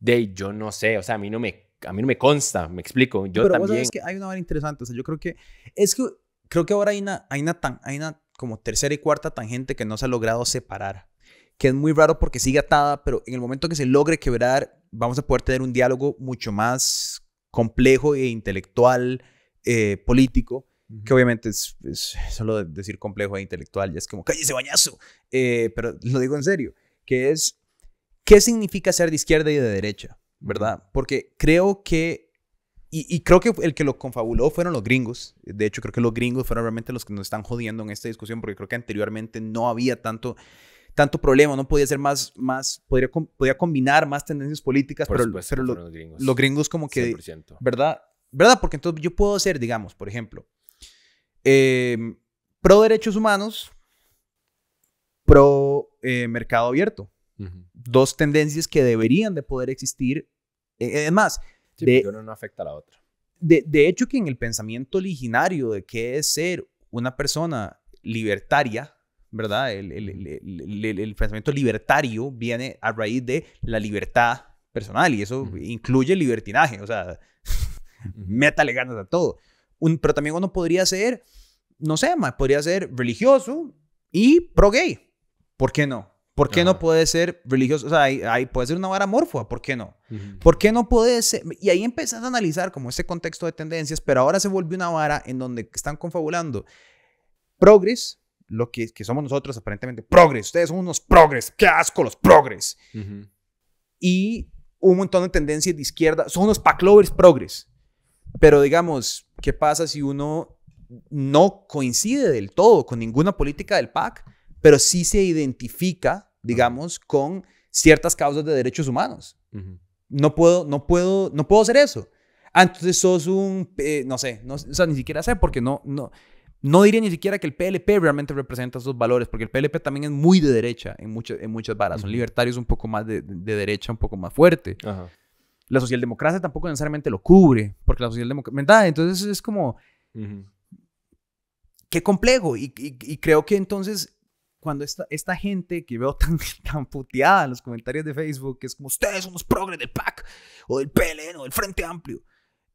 de yo no sé, o sea, a mí no me, a mí no me consta, me explico, yo pero vos también. sabes que hay una vara interesante. O sea, yo creo que. Es que creo que ahora hay una, hay una, tan, hay una como tercera y cuarta tangente que no se ha logrado separar. Que es muy raro porque sigue atada, pero en el momento que se logre quebrar, vamos a poder tener un diálogo mucho más complejo e intelectual, eh, político, que obviamente es, es solo de decir complejo e intelectual, ya es como, cállese bañazo. Eh, pero lo digo en serio, que es, ¿qué significa ser de izquierda y de derecha? ¿Verdad? Porque creo que, y, y creo que el que lo confabuló fueron los gringos. De hecho, creo que los gringos fueron realmente los que nos están jodiendo en esta discusión, porque creo que anteriormente no había tanto, tanto problema, no podía ser más, más podría, podía combinar más tendencias políticas, Por pero, supuesto pero lo- los gringos. los gringos como que 100%. ¿verdad? ¿Verdad? Porque entonces yo puedo ser, digamos, por ejemplo, eh, pro derechos humanos, pro eh, mercado abierto. Ujú. Dos tendencias que deberían de poder existir. Eh, es más, Sí, De- uno no afecta a la otra. de, de hecho que en el pensamiento originario de qué es ser una persona libertaria, ¿verdad? El, el- el- el- pensamiento libertario viene a raíz de la libertad personal y eso incluye libertinaje, o sea, métale ganas a todo. Un, pero también uno podría ser, no sé, ma, podría ser religioso y pro gay. ¿Por qué no? ¿Por qué no Ajá. puede ser religioso? O sea, hay, hay- puede ser una vara morfa, ¿por qué no? Ujú. ¿Por qué no puede ser? Y ahí empezás a analizar como ese contexto de tendencias, pero ahora se volvió una vara en donde están confabulando progres, lo que, que somos nosotros aparentemente, progres, ustedes son unos progres, qué asco los progres, Ujú. y un montón de tendencias de izquierda, son unos paclovers progres. Pero digamos, ¿qué pasa si uno no coincide del todo con ninguna política del PAC, pero sí se identifica, digamos, con ciertas causas de derechos humanos? Ujú. no puedo, no puedo, no puedo hacer eso. Ah, entonces sos un, eh, no sé, no, o sea, ni siquiera sé, porque no, no, no diría ni siquiera que el PLP realmente representa esos valores, porque el PLP también es muy de derecha en, muchas en muchas varas. Son Ujú. libertarios un poco más de, de derecha, un poco más fuerte. Ajá. La socialdemocracia tampoco necesariamente lo cubre, porque la socialdemocracia, ¿verdad? Entonces es como, qué complejo. Y, y- y creo que entonces, cuando esta, esta gente que veo tan, tan puteada en los comentarios de Facebook, que es como, ustedes son los progres del PAC, o del PLN, o del Frente Amplio,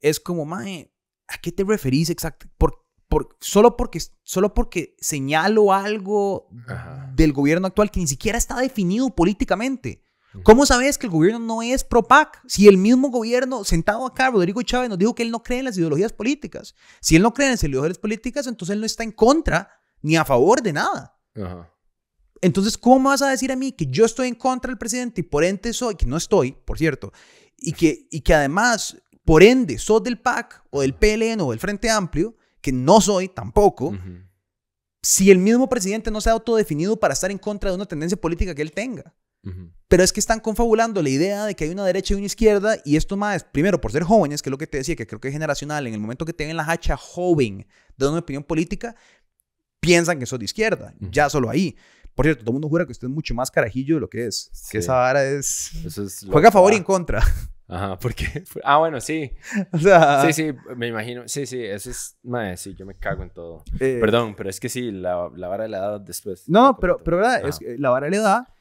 es como, mae, ¿a qué te referís exacto? Por, por, solo, porque, solo porque señalo algo Ajá. del gobierno actual que ni siquiera está definido políticamente. ¿Cómo sabes que el gobierno no es pro-PAC? Si el mismo gobierno sentado acá, Rodrigo Chávez, nos dijo que él no cree en las ideologías políticas. Si él no cree en las ideologías políticas, entonces él no está en contra ni a favor de nada. Ajá. Entonces, ¿cómo me vas a decir a mí que yo estoy en contra del presidente y por ende soy, que no estoy, por cierto, y que, y que además, por ende, sos del PAC o del PLN o del Frente Amplio, que no soy tampoco, Ujú. si el mismo presidente no se ha autodefinido para estar en contra de una tendencia política que él tenga? Pero es que están confabulando la idea de que hay una derecha y una izquierda y esto más, primero por ser jóvenes, que es lo que te decía, que creo que es generacional, en el momento que tengan la hacha joven de una opinión política, piensan que sos de izquierda, Ujú. ya solo ahí. Por cierto, todo el mundo jura que usted es mucho más carajillo de lo que es, Sí. que esa vara es... Eso es lo Juega a favor y en contra. Ajá, porque... Ah, bueno, sí. o sea, Sí, sí, me imagino. Sí, sí, eso es... Mae, sí, yo me cago en todo. eh, Perdón, pero es que sí, la, la vara de la edad después. No, pero, pero verdad, Ajá. es que la vara le da.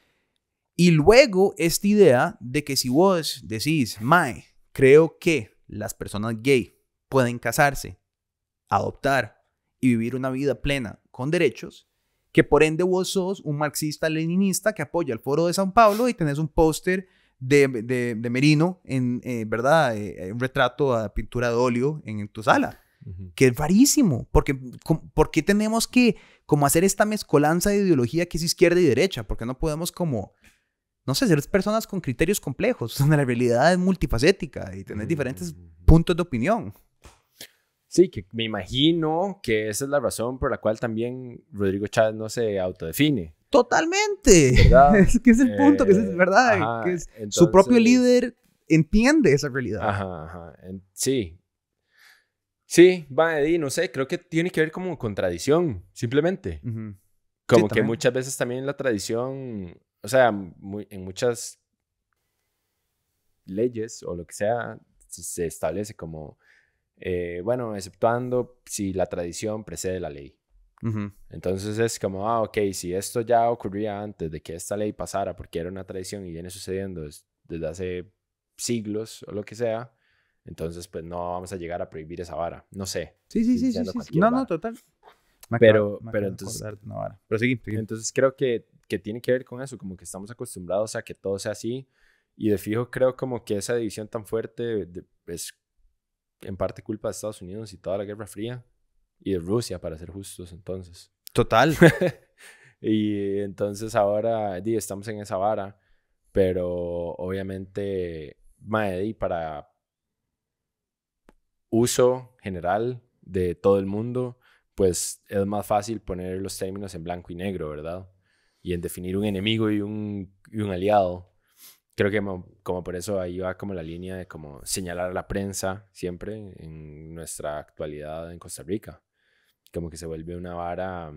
Y luego esta idea de que si vos decís, Mae, creo que las personas gay pueden casarse, adoptar y vivir una vida plena con derechos, que por ende vos sos un marxista leninista que apoya el foro de San Pablo y tenés un póster de, de, de Merino, en, eh, ¿verdad? Eh, un retrato a pintura de óleo en, tu sala. Que es rarísimo, porque ¿por qué tenemos que como hacer esta mezcolanza de ideología que es izquierda y derecha? Porque no podemos como, no sé, ser personas con criterios complejos, donde la realidad es multifacética y tener diferentes puntos de opinión. Sí, que me imagino que esa es la razón por la cual también Rodrigo Chávez no se autodefine. Totalmente. Es que es el punto, que es verdad. que su propio líder entiende esa realidad. Ajá, ajá. sí. Sí, va, Eddie, no sé, creo que tiene que ver como con tradición, simplemente. Como que muchas veces también la tradición, o sea, en muchas leyes o lo que sea, se establece como, eh, bueno, exceptuando si la tradición precede la ley. Entonces es como, ah, ok, si esto ya ocurría antes de que esta ley pasara, porque era una tradición y viene sucediendo desde hace siglos o lo que sea, entonces pues no vamos a llegar a prohibir esa vara. No sé. Sí, sí, sí, sí, No, no, total. pero, pero entonces, pero sí, entonces creo que, que tiene que ver con eso, como que estamos acostumbrados a que todo sea así y de fijo creo como que esa división tan fuerte es en parte culpa de Estados Unidos y toda la Guerra Fría y de Rusia, para ser justos, entonces. Total. y entonces ahora estamos en esa vara, pero obviamente, mae, para uso general de todo el mundo, pues es más fácil poner los términos en blanco y negro, ¿verdad? Y en definir un enemigo y un, y un aliado. Creo que como, por eso ahí va como la línea de como señalar a la prensa siempre en nuestra actualidad en Costa Rica como que se vuelve una vara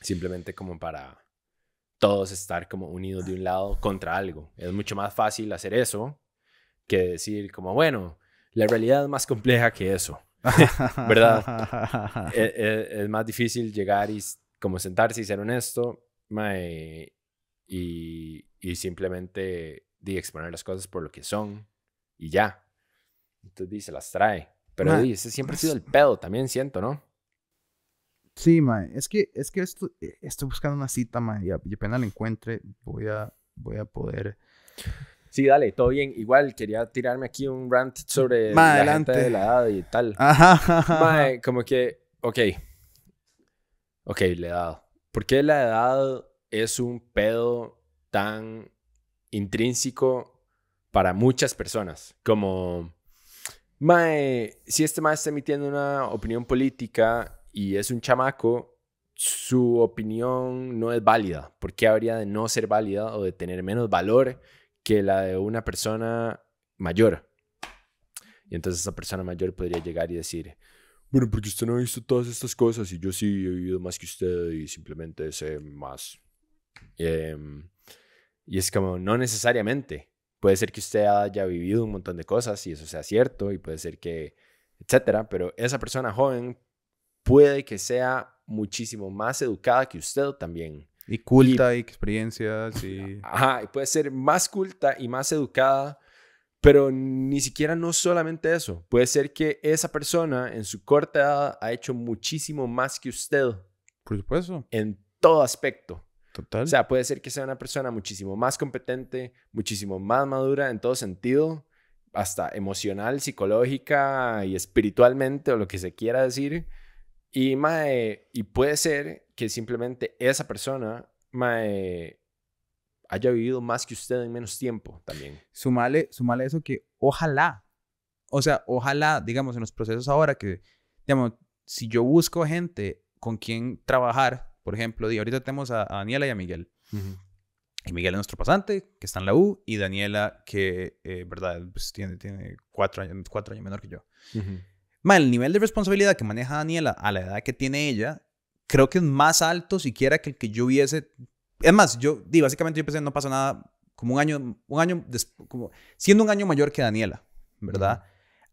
simplemente como para todos estar como unidos de un lado contra algo. Es mucho más fácil hacer eso que decir como, bueno, la realidad es más compleja que eso, ¿verdad? E, e, es, más difícil llegar y como sentarse y ser honesto y, y, simplemente de exponer las cosas por lo que son y ya. Entonces dice, las trae. Pero ese siempre ha sido el pedo, también siento, ¿no? Sí, mae. Es que, es que esto, eh, estoy buscando una cita, mae, y, apenas la encuentre, voy a, voy a poder... Sí, dale, todo bien. Igual quería tirarme aquí un rant sobre la gente de la edad y tal. Ajá. Mae, como que, ok. Ok, la edad. ¿Por qué la edad es un pedo tan intrínseco para muchas personas? Como, mae, si este mae está emitiendo una opinión política y es un chamaco, su opinión no es válida. ¿Por qué habría de no ser válida o de tener menos valor que la de una persona mayor? Y entonces esa persona mayor podría llegar y decir, bueno, porque usted no ha visto todas estas cosas y yo sí he vivido más que usted y simplemente sé más. Em, y es como, no necesariamente. Puede ser que usted haya vivido un montón de cosas y eso sea cierto y puede ser que, etcétera, pero esa persona joven puede que sea muchísimo más educada que usted también. Y culta y, experiencias y... Ajá, y puede ser más culta y más educada, pero ni siquiera no solamente eso. Puede ser que esa persona en su corta edad ha hecho muchísimo más que usted. Por supuesto. En todo aspecto. Total. O sea, puede ser que sea una persona muchísimo más competente, muchísimo más madura en todo sentido, hasta emocional, psicológica y espiritualmente o lo que se quiera decir y, mae, y puede ser que simplemente esa persona mae, haya vivido más que usted en menos tiempo también. Sumale, sumale eso que ojalá, o sea, ojalá, digamos, en los procesos ahora que, digamos, si yo busco gente con quien trabajar, por ejemplo, ahorita tenemos a, Daniela y a Miguel. Y Miguel es nuestro pasante, que está en la U, y Daniela, que, eh, verdad, pues tiene, tiene cuatro, años, cuatro años menor que yo el nivel de responsabilidad que maneja Daniela a la edad que tiene ella, creo que es más alto siquiera que el que yo hubiese. Es más, yo, di, básicamente yo pensé, no pasa nada, como un año, un año, como, siendo un año mayor que Daniela, ¿verdad?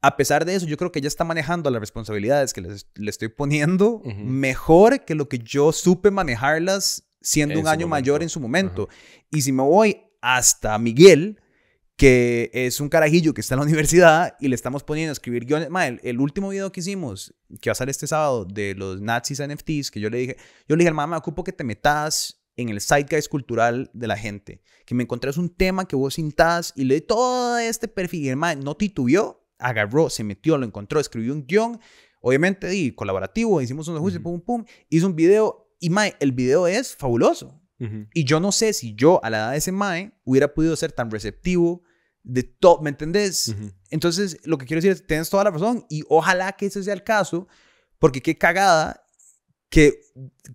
A pesar de eso, yo creo que ella está manejando las responsabilidades que le estoy poniendo mejor que lo que yo supe manejarlas siendo un año mayor en su momento. Y si me voy hasta Miguel, que es un carajillo que está en la universidad y le estamos poniendo a escribir guiones. el, último video que hicimos, que va a salir este sábado, de los nazis NFTs, que yo le dije, yo le dije al mamá, ocupo que te metas en el zeitgeist cultural de la gente. Que me encontrás un tema que vos sintás y le di todo este perfil y el no titubeó, agarró, se metió, lo encontró, escribió un guion, obviamente y colaborativo, hicimos un ajuste, pum, pum, hizo un video y mae, el video es fabuloso. Y yo no sé si yo a la edad de ese mae hubiera podido ser tan receptivo de todo, ¿me entendés? Entonces, lo que quiero decir es, tienes toda la razón y ojalá que ese sea el caso, porque qué cagada que,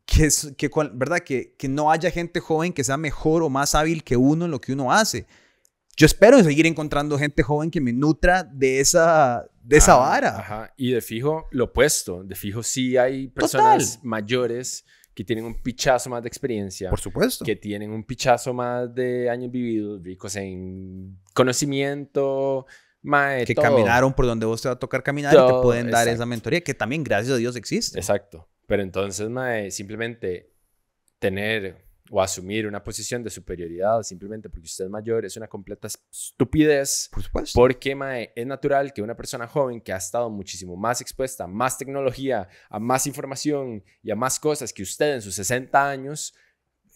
que, que ¿verdad? Que, que no haya gente joven que sea mejor o más hábil que uno en lo que uno hace. Yo espero seguir encontrando gente joven que me nutra de esa, de esa vara. Ajá. Y de fijo, lo opuesto. De fijo, sí hay personas mayores que tienen un pichazo más de experiencia. Por supuesto. Que tienen un pichazo más de años vividos, ricos en conocimiento, mae, que caminaron por donde vos te va a tocar caminar y te pueden dar esa mentoría, que también, gracias a Dios, existe. Exacto. Pero entonces, mae, simplemente tener o asumir una posición de superioridad simplemente porque usted es mayor es una completa estupidez. Por supuesto. Porque mae, es natural que una persona joven que ha estado muchísimo más expuesta a más tecnología, a más información y a más cosas que usted en sus 60 años,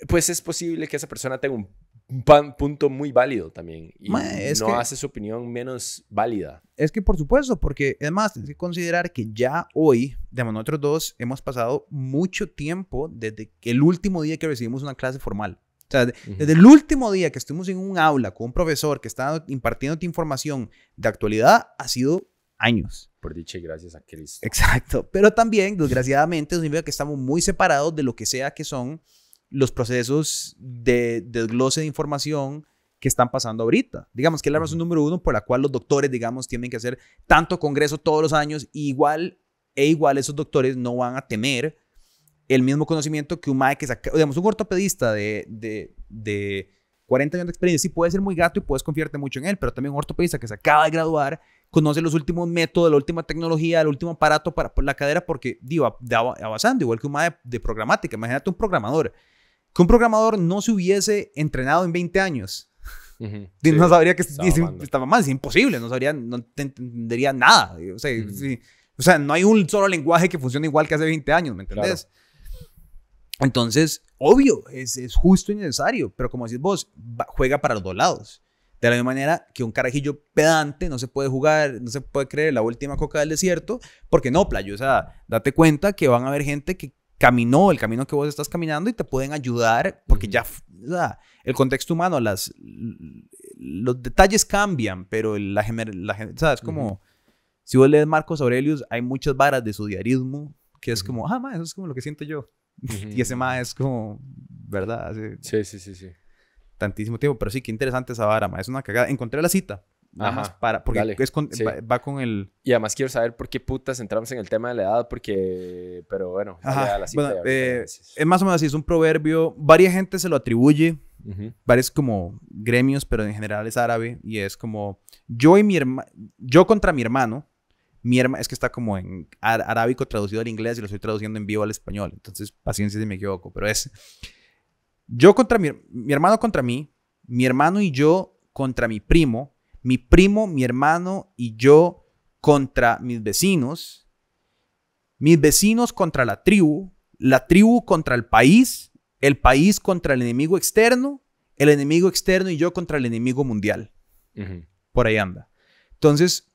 pues es posible que esa persona tenga un un punto muy válido también. Y no hace su opinión menos válida. Es que por supuesto, porque además tienes que considerar que ya hoy, de nosotros dos, hemos pasado mucho tiempo desde el último día que recibimos una clase formal. O sea, desde el último día que estuvimos en un aula con un profesor que está impartiéndote información de actualidad, ha sido años. Por dicha y gracias a Cristo. Exacto. Pero también, desgraciadamente, significa que estamos muy separados de lo que sea que son los procesos de desglose de información que están pasando ahorita. Digamos que es la razón número uno por la cual los doctores, digamos, tienen que hacer tanto congreso todos los años, igual e igual esos doctores no van a tener el mismo conocimiento que un mae que saca, digamos, un ortopedista de, de, de 40 años de experiencia, sí puede ser muy gato y puedes confiarte mucho en él, pero también un ortopedista que se acaba de graduar, conoce los últimos métodos, la última tecnología, el último aparato para la cadera, porque, digo, avanzando, igual que un mae de programática, imagínate un programador que un programador no se hubiese entrenado en 20 años. no sabría que estaba, mal, es imposible, no sabría, no entendería nada. O sea, o sea, no hay un solo lenguaje que funcione igual que hace 20 años, ¿me entendés? Entonces, obvio, es, es, justo y necesario, pero como decís vos, juega para los dos lados. De la misma manera que un carajillo pedante no se puede jugar, no se puede creer la última coca del desierto, porque no, playo. O sea, date cuenta que van a haber gente que caminó el camino que vos estás caminando y te pueden ayudar porque ya el contexto humano, las, los detalles cambian, pero la, la, ¿sabes? Como, si vos lees Marcos Aurelius, hay muchas varas de su diarismo que es como, ah, ma, eso es como lo que siento yo. y ese ma es como, ¿verdad? sí, sí, sí, sí. Tantísimo tiempo, pero sí, qué interesante esa vara, ma. es una cagada. Encontré la cita. Ajá, para, porque es va, con el... Y además quiero saber por qué putas entramos en el tema de la edad, porque... Pero bueno, la cita eh, es más o menos así, es un proverbio, varias gente se lo atribuye, varios como gremios, pero en general es árabe, y es como, yo y mi hermano, yo contra mi hermano, mi hermano, es que está como en arábico traducido al inglés y lo estoy traduciendo en vivo al español, entonces paciencia si me equivoco, pero es, yo contra mi, mi hermano contra mí, mi hermano y yo contra mi primo, mi primo, mi hermano y yo contra mis vecinos, mis vecinos contra la tribu, la tribu contra el país, el país contra el enemigo externo, el enemigo externo y yo contra el enemigo mundial. Por ahí anda. Entonces,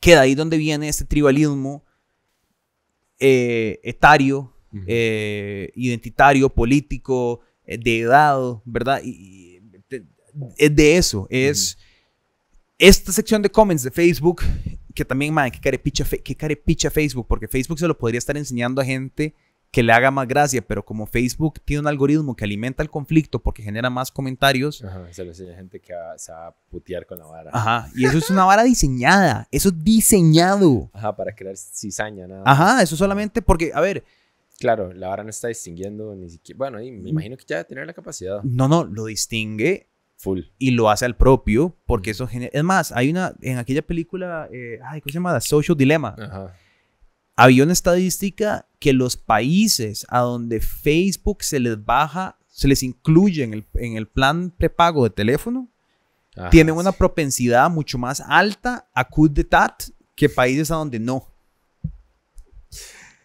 queda ahí donde viene este tribalismo eh, etario, eh, identitario, político, eh, de edad, ¿verdad? Y, es de eso, es esta sección de comments de Facebook, que también, man, qué carepicha, qué carepicha Facebook, porque Facebook se lo podría estar enseñando a gente que le haga más gracia, pero como Facebook tiene un algoritmo que alimenta el conflicto porque genera más comentarios. Ajá, se lo enseña a gente que se va a putear con la vara. Ajá, y eso es una vara diseñada, eso es diseñado. Ajá, para crear cizaña, nada. Ajá, eso solamente porque, a ver. Claro, la vara no está distinguiendo ni siquiera. Bueno, y me imagino que ya debe tener la capacidad. No, no, lo distingue Full. Y lo hace al propio, porque eso genera... Es más, hay una... En aquella película, eh, ay, ¿cómo se llama? Social Dilemma. Ajá. Había una estadística que los países a donde Facebook se les baja, se les incluye en el, en el plan prepago de teléfono, tienen una propensidad mucho más alta a coup d'etat que países a donde no.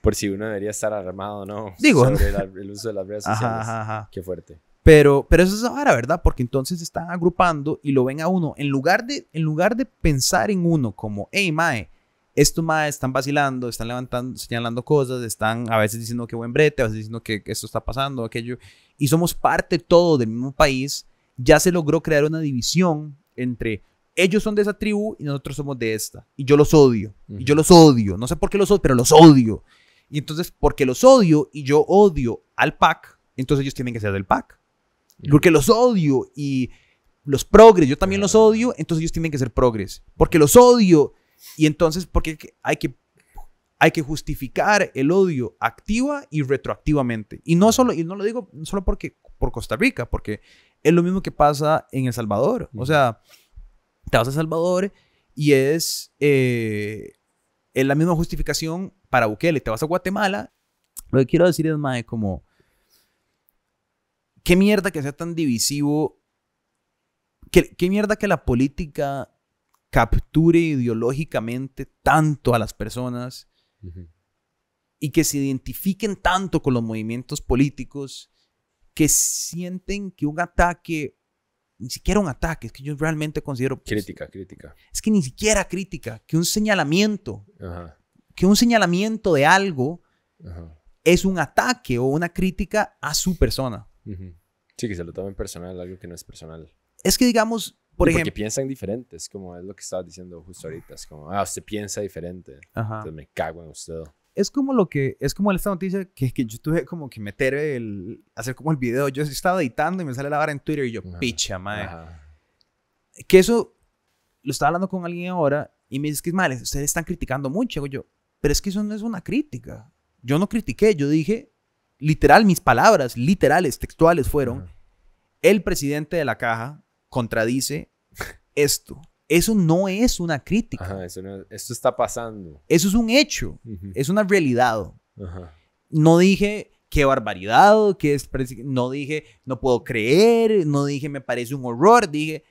Por si uno debería estar armado, ¿no? Digo, Sobre la- el uso de las redes sociales. Ajá. Qué fuerte. Pero, pero eso es ahora, ¿verdad? Porque entonces están agrupando y lo ven a uno. En lugar de, en lugar de pensar en uno como, hey, mae, estos mae están vacilando, están levantando, señalando cosas, están a veces diciendo que buen brete, a veces diciendo que, esto está pasando, aquello. Y somos parte todo del mismo país. Ya se logró crear una división entre ellos son de esa tribu y nosotros somos de esta. Y yo los odio. Y yo los odio. No sé por qué los odio, pero los odio. Y entonces, porque los odio y yo odio al PAC, entonces ellos tienen que ser del PAC. Porque los odio y los progres, yo también los odio, entonces ellos tienen que ser progres. Porque los odio y entonces porque hay que, hay que justificar el odio activa y retroactivamente. Y no solo, y no lo digo solo porque, por Costa Rica, porque es lo mismo que pasa en El Salvador. O sea, te vas a El Salvador y es, eh, es la misma justificación para Bukele. Te vas a Guatemala. Lo que quiero decir es, mae, como... ¿Qué mierda que sea tan divisivo? ¿Qué, qué mierda que la política capture ideológicamente tanto a las personas y que se identifiquen tanto con los movimientos políticos que sienten que un ataque, ni siquiera un ataque, es que yo realmente considero... pues, Crítica, crítica. Es que ni siquiera crítica, que un señalamiento, Ajá. que un señalamiento de algo Ajá. es un ataque o una crítica a su persona. Sí, que se lo tomen personal, algo que no es personal. Es que digamos, por Y porque ejemplo... piensan diferentes, como es lo que estabas diciendo justo ahorita. Es como, ah, usted piensa diferente. Ajá. Entonces me cago en usted. es como lo que, es como esta noticia que, que yo tuve como que meter el, hacer como el video. Yo estaba editando y me sale la vara en Twitter y yo, Ajá. picha, mae. Ajá. Que eso, lo estaba hablando con alguien ahora y me dice que es mal, ustedes están criticando mucho. Hago yo, pero es que eso no es una crítica. Yo no critiqué, yo dije, literal, mis palabras, literales, textuales fueron, el presidente de la caja contradice esto. Eso no es una crítica. Ajá, eso no- esto está pasando. Eso es un hecho, es una realidad. Ajá. no dije qué barbaridad, que es, no dije no puedo creer, no dije me parece un horror, dije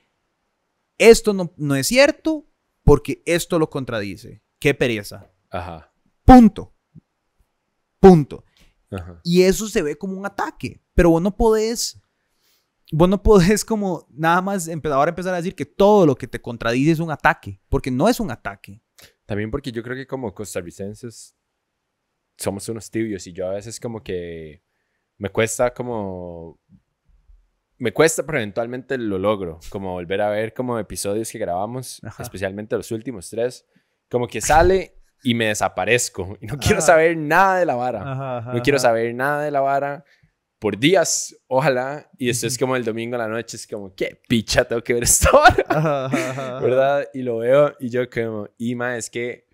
esto no, no es cierto porque esto lo contradice. Qué pereza. Ajá. Punto. Punto. Ajá. Y eso se ve como un ataque, pero vos no podés, vos no podés como nada más empezar, ahora empezar a decir que todo lo que te contradice es un ataque, porque no es un ataque. También porque yo creo que como costarricenses somos unos tibios y yo a veces como que me cuesta como... Me cuesta, pero eventualmente lo logro. Como volver a ver como episodios que grabamos, Ajá. especialmente los últimos tres. Como que sale y me desaparezco. Y no quiero Ajá. saber nada de la vara. No quiero saber nada de la vara por días, ojalá. Y esto es como el domingo a la noche, es como, qué picha, tengo que ver esto ahora. ¿verdad? Y lo veo y yo como, Ima, es que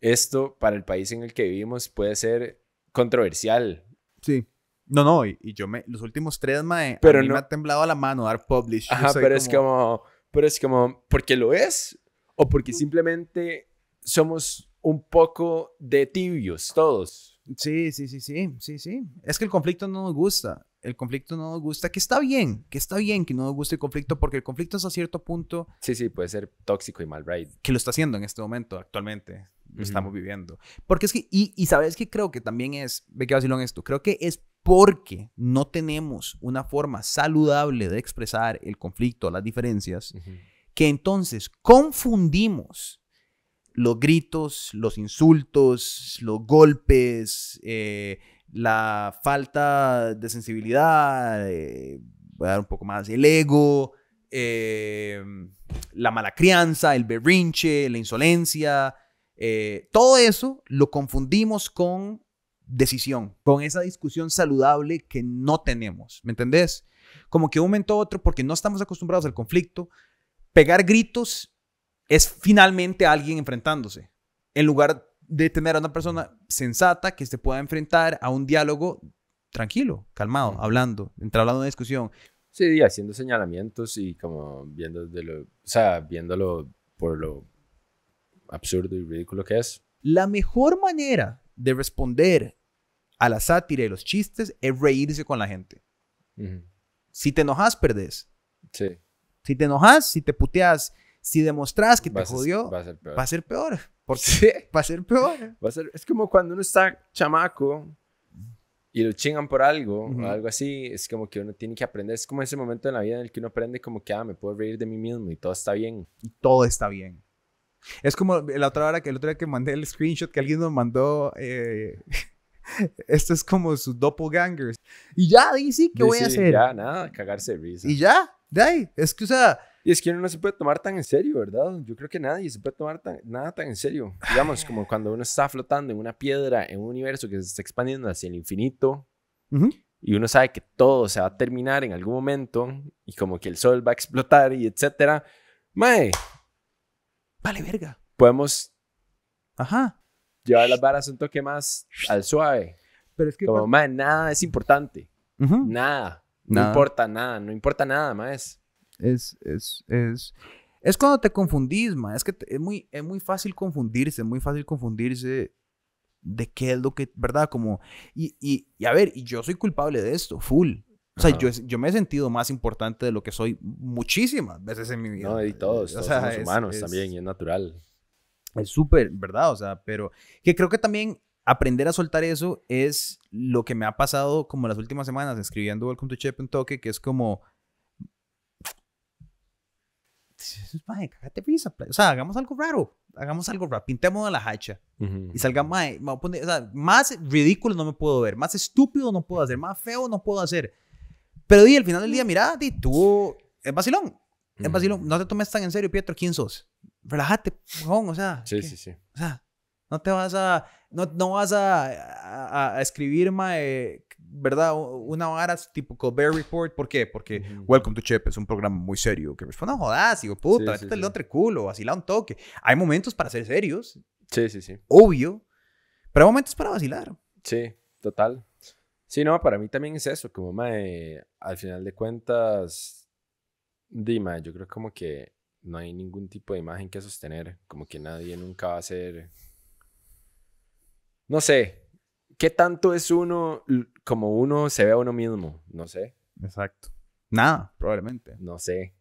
esto para el país en el que vivimos puede ser controversial. Sí. No, no, y, y yo me, los últimos tres, mae, Pero a mí no- me ha temblado la mano dar publish. Ajá, pero es como, pero es como, ¿porque lo es? ¿O porque simplemente somos un poco de tibios todos? Sí, sí, sí, sí, sí, sí. Es que el conflicto no nos gusta. El conflicto no nos gusta, que está bien, que está bien que no nos guste el conflicto, porque el conflicto es a cierto punto Sí, sí, puede ser tóxico y mal, right? que lo está haciendo en este momento, actualmente. Lo estamos viviendo. Porque es que, y, y sabes que creo que también es, ve que vacilón esto, creo que es porque no tenemos una forma saludable de expresar el conflicto, las diferencias, que entonces confundimos los gritos, los insultos, los golpes, eh, la falta de sensibilidad, eh, voy a dar un poco más, el ego, eh, la mala crianza, el berrinche, la insolencia, eh, todo eso lo confundimos con decisión, con esa discusión saludable que no tenemos, ¿me entendés? Como que un momento a otro, porque no estamos acostumbrados al conflicto, pegar gritos es finalmente alguien enfrentándose. En lugar de tener a una persona sensata que se pueda enfrentar a un diálogo tranquilo, calmado, Ujú. hablando, entablando una discusión. Sí, haciendo señalamientos y como viendo de lo, o sea, viéndolo por lo absurdo y ridículo que es. La mejor manera de responder a la sátira y los chistes es reírse con la gente. Ujú. Si te enojas, perdés. Sí. Si te enojas, si te puteas, si demostras que te a jodió, Va a ser peor. va a ser peor. Porque Sí. va a ser peor. Va a ser, es como cuando uno está chamaco y lo chingan por algo Ujú. o algo así, es como que uno tiene que aprender, es como ese momento en la vida en el que uno aprende como que, ah, me puedo reír de mí mismo y todo está bien. y todo está bien. Es como la otra hora que el otro día que mandé el screenshot que alguien nos mandó. eh, esto es como sus doppelgangers. Y ya, di sí, ¿qué voy a hacer? Ya, nada, cagarse de risa. Y ya, de ahí. Es que, o sea, Y es que uno no se puede tomar tan en serio, ¿verdad? Yo creo que nadie se puede tomar tan- nada tan en serio. Digamos, como cuando uno está flotando en una piedra, en un universo que se está expandiendo hacia el infinito, ujú, y uno sabe que todo se va a terminar en algún momento, y como que el sol va a explotar, y etcétera. Mae, vale, verga. podemos Ajá. llevar las varas un toque más al suave. Pero es que. Como, mae, nada es importante. Ujú. Nada. No Nada. importa nada. No importa nada, más. Es, es, es, es cuando te confundís, ma. Es que te- es, muy, es muy fácil confundirse, es muy fácil confundirse de qué es lo que, ¿verdad? Como, y, y, y a ver, y yo soy culpable de esto, full. O sea, yo, yo me he sentido más importante de lo que soy muchísimas veces en mi vida. No, y todos, O todos sea, somos es- humanos es- también, y es natural. Es súper, ¿verdad? O sea, pero que creo que también aprender a soltar eso es lo que me ha pasado como las últimas semanas escribiendo Welcome to Chip un toque, que es como... Mae, cágate risa. O sea, hagamos algo raro. Hagamos algo raro. Pintemos la hacha. Y salga, mae, me voy a poner- o sea, más ridículo no me puedo ver. Más estúpido no puedo hacer. Más feo no puedo hacer. Pero di, al final del día, mira, di, tú... Es vacilón. Es vacilón. No te tomes tan en serio, Pietro. ¿Quién sos? Relájate, mojón, o sea. Sí, ¿qué? sí, sí. O sea, no te vas a. No, no vas a, a, a escribir, mae, ¿verdad? Una vara tipo Colbert Report. ¿Por qué? Porque. Welcome to Chip es un programa muy serio que responde a jodas, digo, puta, Sí, métete sí, el sí. otro culo, vacila un toque. Hay momentos para ser serios, Sí, sí, sí. obvio, pero hay momentos para vacilar. Sí, total. Sí, no, para mí también es eso, como, mae, al final de cuentas, Dima, yo creo como que no hay ningún tipo de imagen que sostener, como que nadie nunca va a ser, no sé, ¿qué tanto es uno como uno se ve a uno mismo? No sé, Exacto. Nada, probablemente. no sé.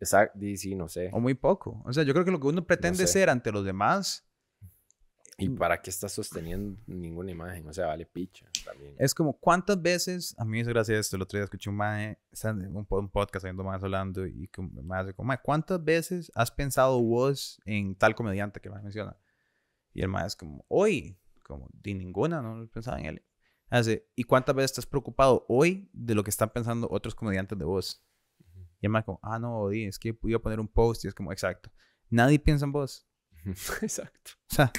Exacto, sí, no sé. O muy poco. O sea, yo creo que lo que uno pretende sé. ser ante los demás ¿Y para qué estás sosteniendo ninguna imagen? O sea, vale picha también. Es como, ¿cuántas veces? A mí me hizo gracia esto. El otro día escuché un mae, un, un podcast haciendo más hablando y me hace como, mae, ¿cuántas veces has pensado vos en tal comediante que me menciona? Y el mae es como, hoy, como, de ninguna, no pensaba en él. Hace, ¿y cuántas veces estás preocupado hoy de lo que están pensando otros comediantes de vos? Y el mae como, ah, no, di, es que iba a poner un post y es como, exacto. Nadie piensa en vos. Exacto. O sea,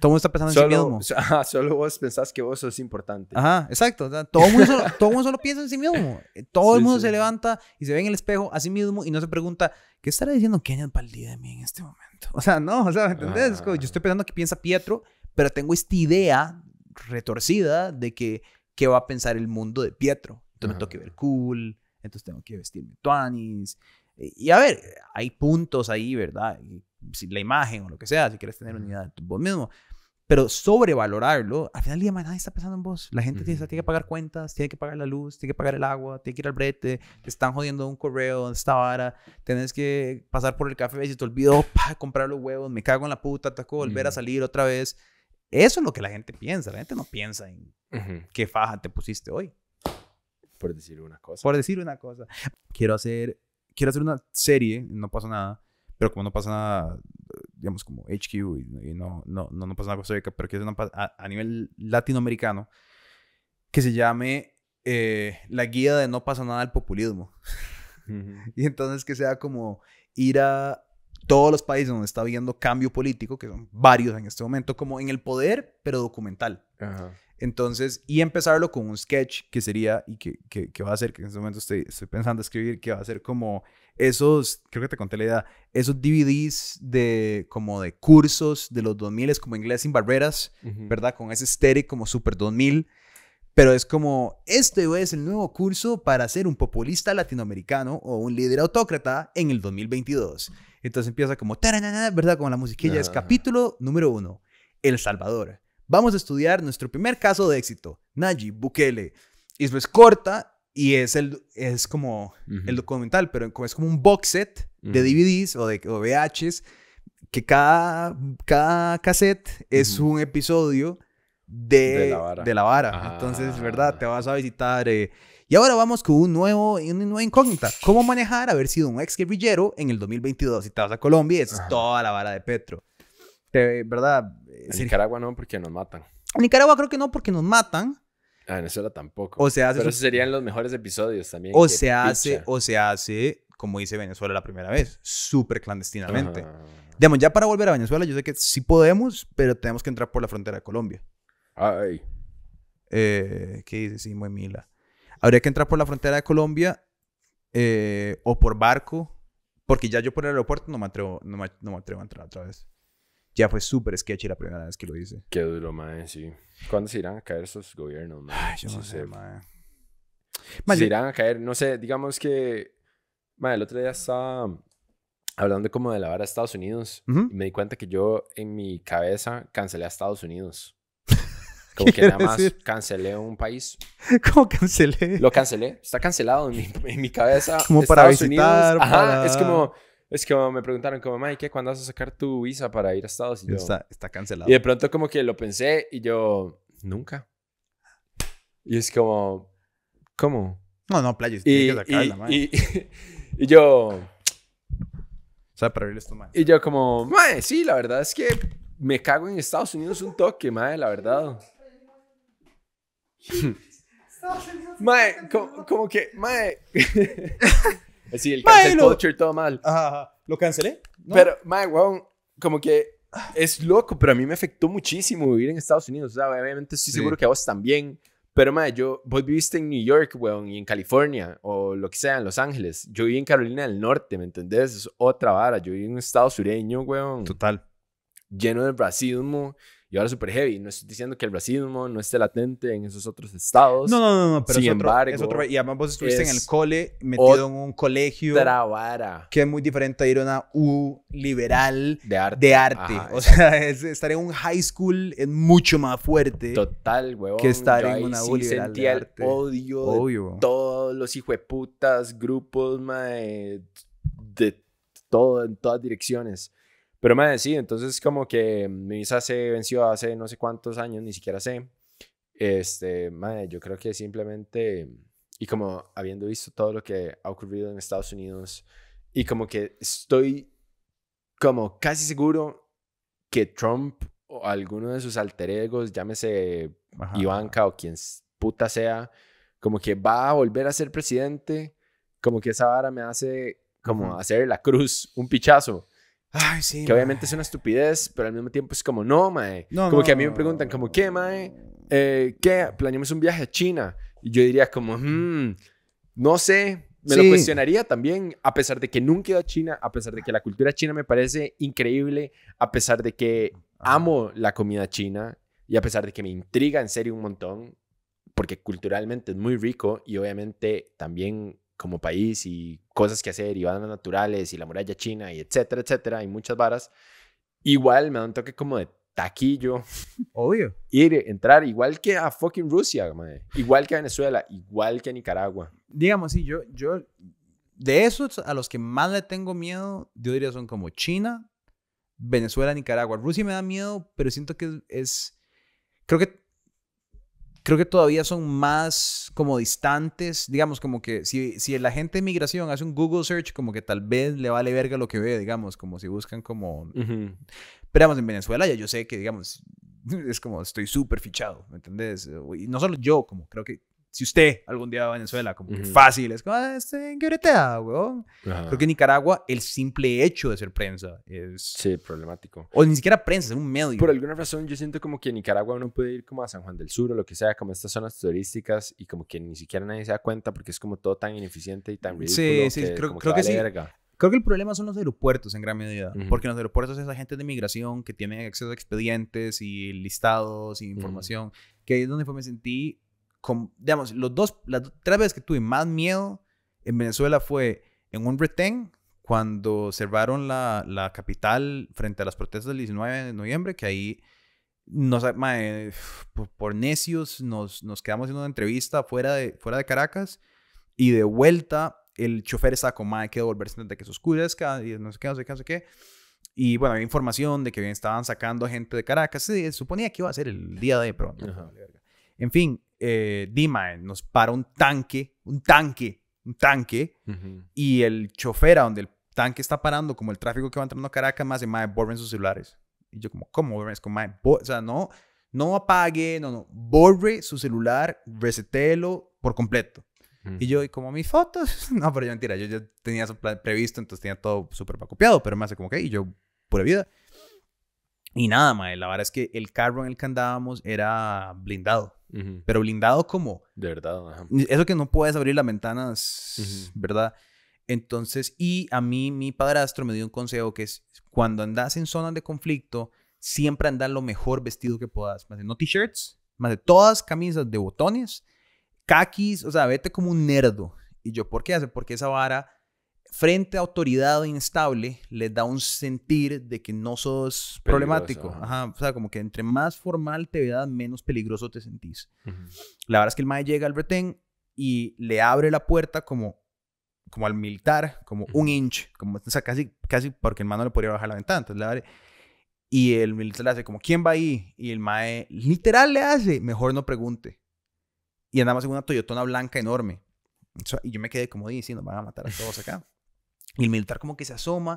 todo el mundo está pensando en sí Solo, mismo. so- ajá, solo vos pensás que vos sos importante. Ajá, exacto. o sea, todo, el mundo solo, todo el mundo solo piensa en sí mismo. Todo el Sí, mundo sí. se levanta y se ve en el espejo a sí mismo y no se pregunta, ¿qué estará diciendo Kenneth Valdía de mí en este momento? O sea, no, o sea, ¿me entendés? Es como, yo estoy pensando que piensa Pietro, pero tengo esta idea retorcida de que qué va a pensar el mundo de Pietro. Entonces me tengo que ver cool, entonces tengo que vestirme tuanis. Y y a ver, hay puntos ahí, ¿verdad? Si la imagen o lo que sea, si quieres tener una idea de vos mismo. Pero sobrevalorarlo, al final del día nadie está pensando en vos. La gente tiene, Ujú. tiene que pagar cuentas, tiene que pagar la luz, tiene que pagar el agua, tiene que ir al brete, te están jodiendo un correo, esta vara, tenés que pasar por el café, si te olvidó, pa, comprar los huevos, me cago en la puta, tengo que volver a Ujú. salir otra vez. Eso es lo que la gente piensa. La gente no piensa en Ujú, qué faja te pusiste hoy. Por decir una cosa. Por decir una cosa. Quiero hacer, quiero hacer una serie, no pasa nada, pero como no pasa nada, digamos como HQ y, y no, no, no, no pasa nada Costa Rica, pero quiero hacer una a, a nivel latinoamericano que se llame eh, La Guía de No pasa nada al populismo. Ujú, Y entonces que sea como ir a todos los países donde está habiendo cambio político, que son varios en este momento, como en el poder, pero documental. Ajá. Entonces, y empezarlo con un sketch que sería, y que, que, que va a ser, que en este momento estoy, estoy pensando escribir, que va a ser como esos, creo que te conté la idea, esos DVDs de como de cursos de los 2000, es como inglés sin barreras, Ujú. ¿verdad? Con ese estético como super 2000. Pero es como, este es el nuevo curso para ser un populista latinoamericano o un líder autócrata en el 2022. Entonces empieza como, ¿verdad? Como la musiquilla es capítulo número uno, El Salvador. Vamos a estudiar nuestro primer caso de éxito, Nayib Bukele. Y eso es corta y es, el, es como el Ujú. documental, pero es como un box set de. DVDs o de o VHs, que cada, cada cassette es Ujú. un episodio de, De la vara. de la vara. Ah. Entonces, ¿verdad? Te vas a visitar. eh, Y ahora vamos con un nuevo, una nueva incógnita. ¿Cómo manejar haber sido un ex guerrillero en el 2022? Si te vas a Colombia, esa es toda la vara de Petro. Te- ¿Verdad? En. Nicaragua no, porque nos matan. En Nicaragua creo que no, porque nos matan. A Venezuela tampoco. O se hace, Pero esos serían los mejores episodios también. o se hace, picha. o se hace, como dice Venezuela la primera vez, súper clandestinamente. Ajá. Digamos, ya para volver a Venezuela, yo sé que sí podemos, pero tenemos que entrar por la frontera de Colombia. Ay. Eh, ¿Qué dice? Sí, muy mila. Habría que entrar por la frontera de Colombia eh, o por barco, porque ya yo por el aeropuerto no me atrevo, no me, no me atrevo a entrar otra vez. Ya fue súper sketchy la primera vez que lo hice. Qué duro, mae, sí. ¿Cuándo se irán a caer esos gobiernos, mae? Ay, yo no se- sé, mae. Mae, se yo- irán a caer, no sé, digamos que... Mae, el otro día estaba hablando como de la vara de Estados Unidos y me di cuenta que yo en mi cabeza cancelé a Estados Unidos. Como que ¿Qué nada más decir? cancelé un país. ¿Cómo cancelé? Lo cancelé, está cancelado en mi, en mi cabeza. Como para Estados visitar, Unidos. Ajá, para- es como... Es como me preguntaron como, Mike, ¿qué? ¿Cuándo vas a sacar tu visa para ir a Estados Unidos? Está, está cancelado. Y de pronto como que lo pensé y yo, nunca. Y es como, ¿cómo? No, no, playa, Y, que sacarla, y, y, y yo, O sea, para abrir esto, mae. y yo como, mae, sí, la verdad es que me cago en Estados Unidos un toque, mae, la verdad. mae, como, como que, mae. Así, el Mae, cancel lo- culture todo mal. Ajá, ajá. ¿Lo cancelé? No. Pero, mae, weón, como que es loco, pero a mí me afectó muchísimo vivir en Estados Unidos. O sea, obviamente estoy Sí. seguro que a vos también. Pero, mae, yo, vos viviste en New York, weón, y en California, o lo que sea, en Los Ángeles. Yo viví en Carolina del Norte, ¿me entendés? Es otra vara. Yo viví en un estado sureño, weón, Total. lleno de racismo. Y ahora súper heavy. No estoy diciendo que el racismo no esté latente en esos otros estados. No, no, no, no, pero Sin es, otro, embargo, es otro- Y además vos estuviste en el es cole, metido en un colegio vara que es muy diferente a ir a una U liberal de arte. de arte. Ajá, o sea, es- estar en un high school es mucho más fuerte. Total, weón. que estar en una sí U liberal de sentía el arte. odio de todos los hijueputas, grupos, mae, de todo, en todas direcciones. Pero, mae, sí, entonces como que mi visa se venció hace no sé cuántos años, ni siquiera sé. Este, mae, yo creo que simplemente, y como habiendo visto todo lo que ha ocurrido en Estados Unidos, y como que estoy como casi seguro que Trump o alguno de sus alter egos, llámese Ajá. Ivanka o quien puta sea, como que va a volver a ser presidente, como que esa vara me hace como hacer la cruz, un pichazo, Ay, sí. que obviamente es una estupidez, pero al mismo tiempo es como, no, mae. No, como no, que a mí me preguntan, como. ¿qué, mae? Eh, ¿Qué? Planeamos un viaje a China. Y yo diría como, hmm, no sé, me lo Sí. cuestionaría también, a pesar de que nunca he ido a China, a pesar de que la cultura china me parece increíble, a pesar de que amo la comida china y a pesar de que me intriga en serio un montón, porque culturalmente es muy rico y obviamente también como país y cosas que hacer y bandas naturales y la muralla china y etcétera, etcétera, hay muchas varas. Igual me da un toque como de taquillo Obvio. ir, entrar igual que a fucking Rusia, mae. igual que a Venezuela, igual que a Nicaragua. Digamos, sí, yo, yo, de esos a los que más le tengo miedo, yo diría son como China, Venezuela, Nicaragua. Rusia me da miedo, pero siento que es- creo que, creo que todavía son más como distantes, digamos, como que si, si el agente de migración hace un Google search, como que tal vez le vale verga lo que ve, digamos, como si buscan como pero vamos, en Venezuela ya yo sé que, digamos, es como estoy súper fichado, ¿me entendés? Y no solo yo, como creo que si usted algún día va a Venezuela, como que Ujú. fácil, es como, ah, este, ¿en qué bretea, weón? Ajá. Creo que en Nicaragua el simple hecho de ser prensa es... Sí, problemático. O ni siquiera prensa, es un medio. Por alguna razón yo siento como que en Nicaragua uno puede ir como a San Juan del Sur o lo que sea, como a estas zonas turísticas y como que ni siquiera nadie se da cuenta porque es como todo tan ineficiente y tan Sí, ridículo sí, que creo- como creo que que vale sí. verga. Creo que el problema son los aeropuertos en gran medida, Ujú. porque en los aeropuertos es agentes de migración que tienen acceso a expedientes y listados y información, que ahí es donde fue, me sentí, con, digamos, los dos, las tres veces que tuve más miedo en Venezuela fue en un retén, cuando cerraron la, la capital frente a las protestas del 19 de noviembre, que ahí nos, mae, por, por necios nos, nos quedamos haciendo una entrevista fuera de, fuera de Caracas y de vuelta el chofer estaba con mae que devolverse antes de que se oscurezca y no sé qué, no sé qué, no sé qué. Y bueno, había información de que estaban sacando a gente de Caracas. Se suponía que iba a ser el día de, pero Ajá. En fin, eh, Dima nos para un tanque, un tanque, un tanque, Ujú. y el chofer a donde el tanque está parando, como el tráfico que va entrando a Caracas, más de mae, borren sus celulares. Y yo como, ¿cómo borren? Es como, mae, o sea, no, no apague, no, no, borre su celular, resetéelo por completo. Y yo, y como mis fotos, no, pero yo mentira, yo ya tenía eso previsto, entonces tenía todo súper copiado, pero me hace como que, y yo, pura vida. Y nada, mae, la verdad es que el carro en el que andábamos era blindado, Pero blindado como, De verdad, ajá. eso que no puedes abrir las ventanas. ¿verdad? Entonces, y a mí mi padrastro me dio un consejo que es, cuando andas en zonas de conflicto, siempre andar lo mejor vestido que puedas. Más de no t-shirts, más de todas camisas de botones, kakis, o sea, vete como un nerdo. Y yo, ¿por qué hace? Porque esa vara, frente a autoridad inestable, les da un sentir de que no sos Peligroso, problemático. ajá. Ajá. O sea, como que entre más formal te veas, menos peligroso te sentís. Ujú. La verdad es que el mae llega al retén y le abre la puerta como, como al militar, como un inch, como, o sea, casi, casi porque el mae no le podría bajar la ventana. Entonces le abre. Y el militar le hace como, ¿quién va ahí? Y el mae literal le hace, mejor no pregunte. Y andamos en una Toyotona blanca enorme. O sea, y yo me quedé como diciendo, van a matar a todos acá. Y el militar como que se asoma.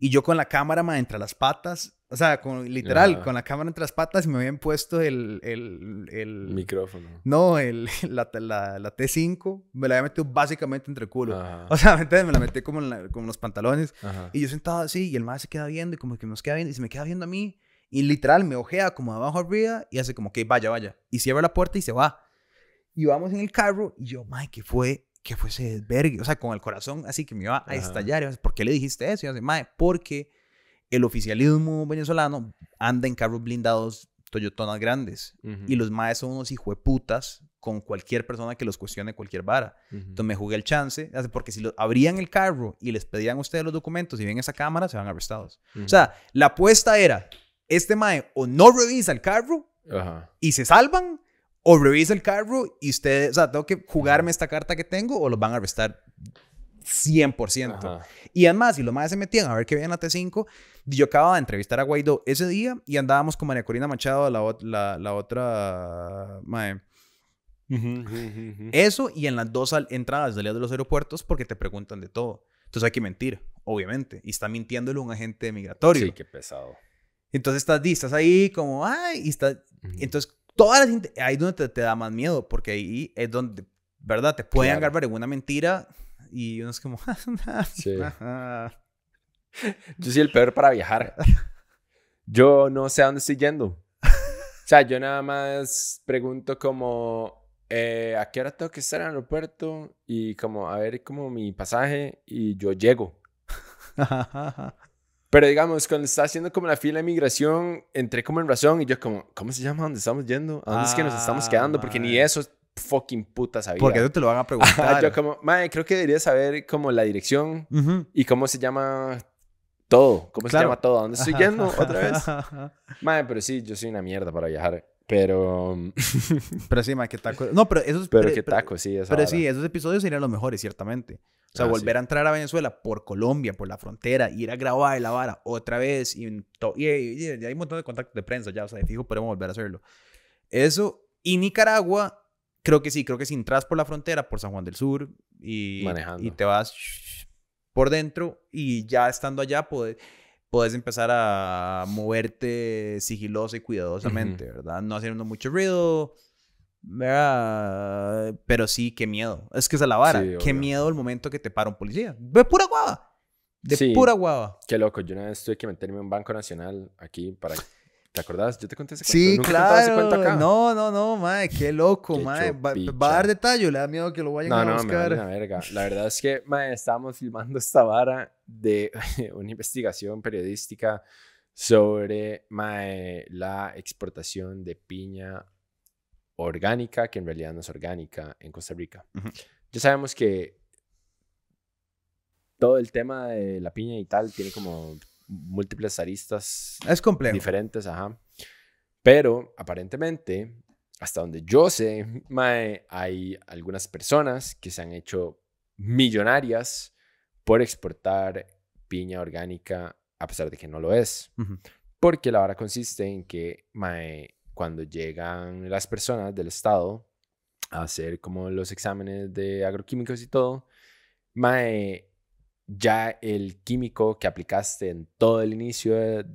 Y yo con la cámara, mae, entre las patas. O sea, con, literal, Ajá. con la cámara entre las patas y me habían puesto el... el, el Micrófono. no, el, la, la, la T5 me la había metido básicamente entre el culo. Ajá. O sea, ¿me entiendes? me la metí como en, la- como en los pantalones. Ajá. Y yo sentado así, y el madre se queda viendo, y como que nos queda viendo, y se me queda viendo a mí. Y literal, me ojea como de abajo arriba, y hace como que vaya, vaya. Y cierra la puerta y se va. Y vamos en el carro, y yo, madre, ¿qué fue? ¿Qué fue ese desvergue? O sea, con el corazón así que me iba a Ajá. estallar. ¿Por qué le dijiste eso? Y yo, madre, porque el oficialismo venezolano anda en carros blindados Toyotonas grandes. Y los maes son unos hijueputas con cualquier persona que los cuestione cualquier vara. Ujú. Entonces me jugué el chance, porque si lo, abrían el carro y les pedían a ustedes los documentos y ven esa cámara, se van arrestados. Ujú. O sea, la apuesta era, este mae o no revisa el carro y se salvan, o revisa el carro y ustedes, o sea, tengo que jugarme esta carta que tengo o los van a arrestar 100%. Ajá. Y además, si los más se metían a ver qué veían la T5, yo acababa de entrevistar a Guaidó ese día y andábamos con María Corina Machado, la, la, la otra mae. Eso y en las dos entradas de de los aeropuertos porque te preguntan de todo. Entonces hay que mentir, obviamente. Y está mintiéndole un agente migratorio. Sí, qué pesado. Entonces estás, estás ahí como, ay, y está... Entonces, todas las... Ahí es donde te, te da más miedo porque ahí es donde, ¿verdad? Te pueden Claro. agarrar en una mentira y uno es como... Sí. ajá. Yo soy el peor para viajar. Yo no sé a dónde estoy yendo. O sea, yo nada más pregunto como, eh, ¿a qué hora tengo que estar en el aeropuerto? Y como, a ver, como mi pasaje y yo llego. Pero digamos, cuando estaba haciendo como la fila de migración, entré como en razón y yo como, ¿cómo se llama? ¿A ¿Dónde estamos yendo? ¿A dónde es que nos estamos Ah, quedando? Porque ni eso fucking puta sabía. Porque eso te lo van a preguntar. yo como, mae, creo que debería saber como la dirección Ujú. y cómo se llama todo. ¿Cómo se Claro. llama todo? ¿A dónde estoy yendo otra vez? Mae, pero sí, yo soy una mierda para viajar. Pero, pero sí, ma, qué taco. No, pero esos... pero pero- qué taco, sí. Esa Pero vara. sí, esos episodios serían los mejores, ciertamente. O sea, Ah, volver sí. a entrar a Venezuela por Colombia, por la frontera, ir a grabar la vara otra vez. Y, y, y- y hay un montón de contactos de prensa ya, o sea, de fijo podemos volver a hacerlo. Eso. Y Nicaragua, creo que sí, creo que si entras por la frontera, por San Juan del Sur, y, Manejando. y te vas por dentro, y ya estando allá, puedes, puedes empezar a moverte sigiloso y cuidadosamente, ¿verdad? No haciendo mucho ruido. ¿verdad? Pero sí, qué miedo. Es que es la vara. Sí, qué miedo el momento que te para un policía. De pura guava. De Sí. pura guava. Qué loco, yo una vez tuve que meterme en un banco nacional aquí para... ¿Te acordás? Yo te conté ese cuento. Sí, ¿Nunca contaba ese claro. cuento acá? No, no, no, mae, qué loco, Qué mae. Va, va a dar detalle, le da miedo que lo vayan No, a no, me buscar. vale una verga. La verdad es que, mae, estábamos filmando esta vara de una investigación periodística sobre, mae, la exportación de piña orgánica, que en realidad no es orgánica, en Costa Rica. Ujú. Ya sabemos que todo el tema de la piña y tal tiene como múltiples aristas Es complejo. diferentes, ajá. Pero aparentemente, hasta donde yo sé, mae, hay algunas personas que se han hecho millonarias por exportar piña orgánica a pesar de que no lo es. Porque la vara consiste en que mae, cuando llegan las personas del Estado a hacer como los exámenes de agroquímicos y todo, mae, ya el químico que aplicaste en todo el inicio, de-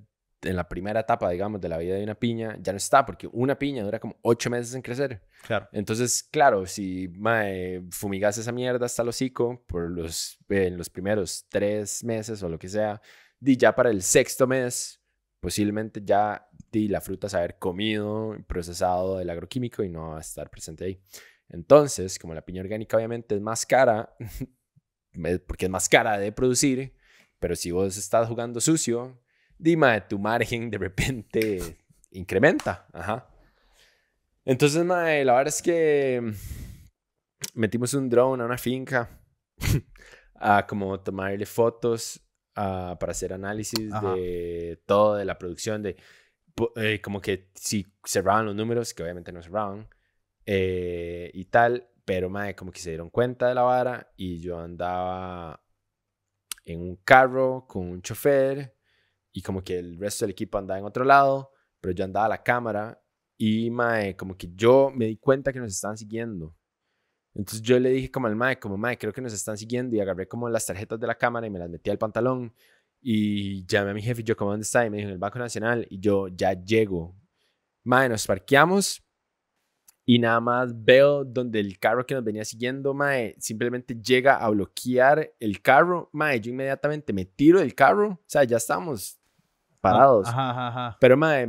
en la primera etapa, digamos, de la vida de una piña, ya no está, porque una piña dura como ocho meses en crecer. Claro. Entonces, claro, si mae, fumigas esa mierda hasta el hocico por los, eh, en los primeros tres meses o lo que sea, di ya para el sexto mes, posiblemente ya di la fruta se haber comido, procesado del agroquímico y no va a estar presente ahí. Entonces, como la piña orgánica obviamente es más cara, porque es más cara de producir, pero si vos estás jugando sucio, dime, tu margen de repente incrementa. Ajá. Entonces, mae, la verdad es que metimos un drone a una finca a como tomarle fotos ah, para hacer análisis Ajá. de todo, de la producción, de eh, como que si cerraban los números, que obviamente no cerraban, eh, y tal, pero mae, como que se dieron cuenta de la vara y yo andaba en un carro con un chofer y como que el resto del equipo andaba en otro lado, pero yo andaba a la cámara y mae, como que yo me di cuenta que nos estaban siguiendo. Entonces yo le dije como al mae, como mae, creo que nos están siguiendo y agarré como las tarjetas de la cámara y me las metí al pantalón y llamé a mi jefe y yo como dónde está y me dijo en el Banco Nacional y yo ya llego. Mae, nos parqueamos y nada más veo donde el carro que nos venía siguiendo, mae, simplemente llega a bloquear el carro. Mae, yo inmediatamente me tiro del carro. O sea, ya estamos parados. Ajá, ajá, ajá. Pero, me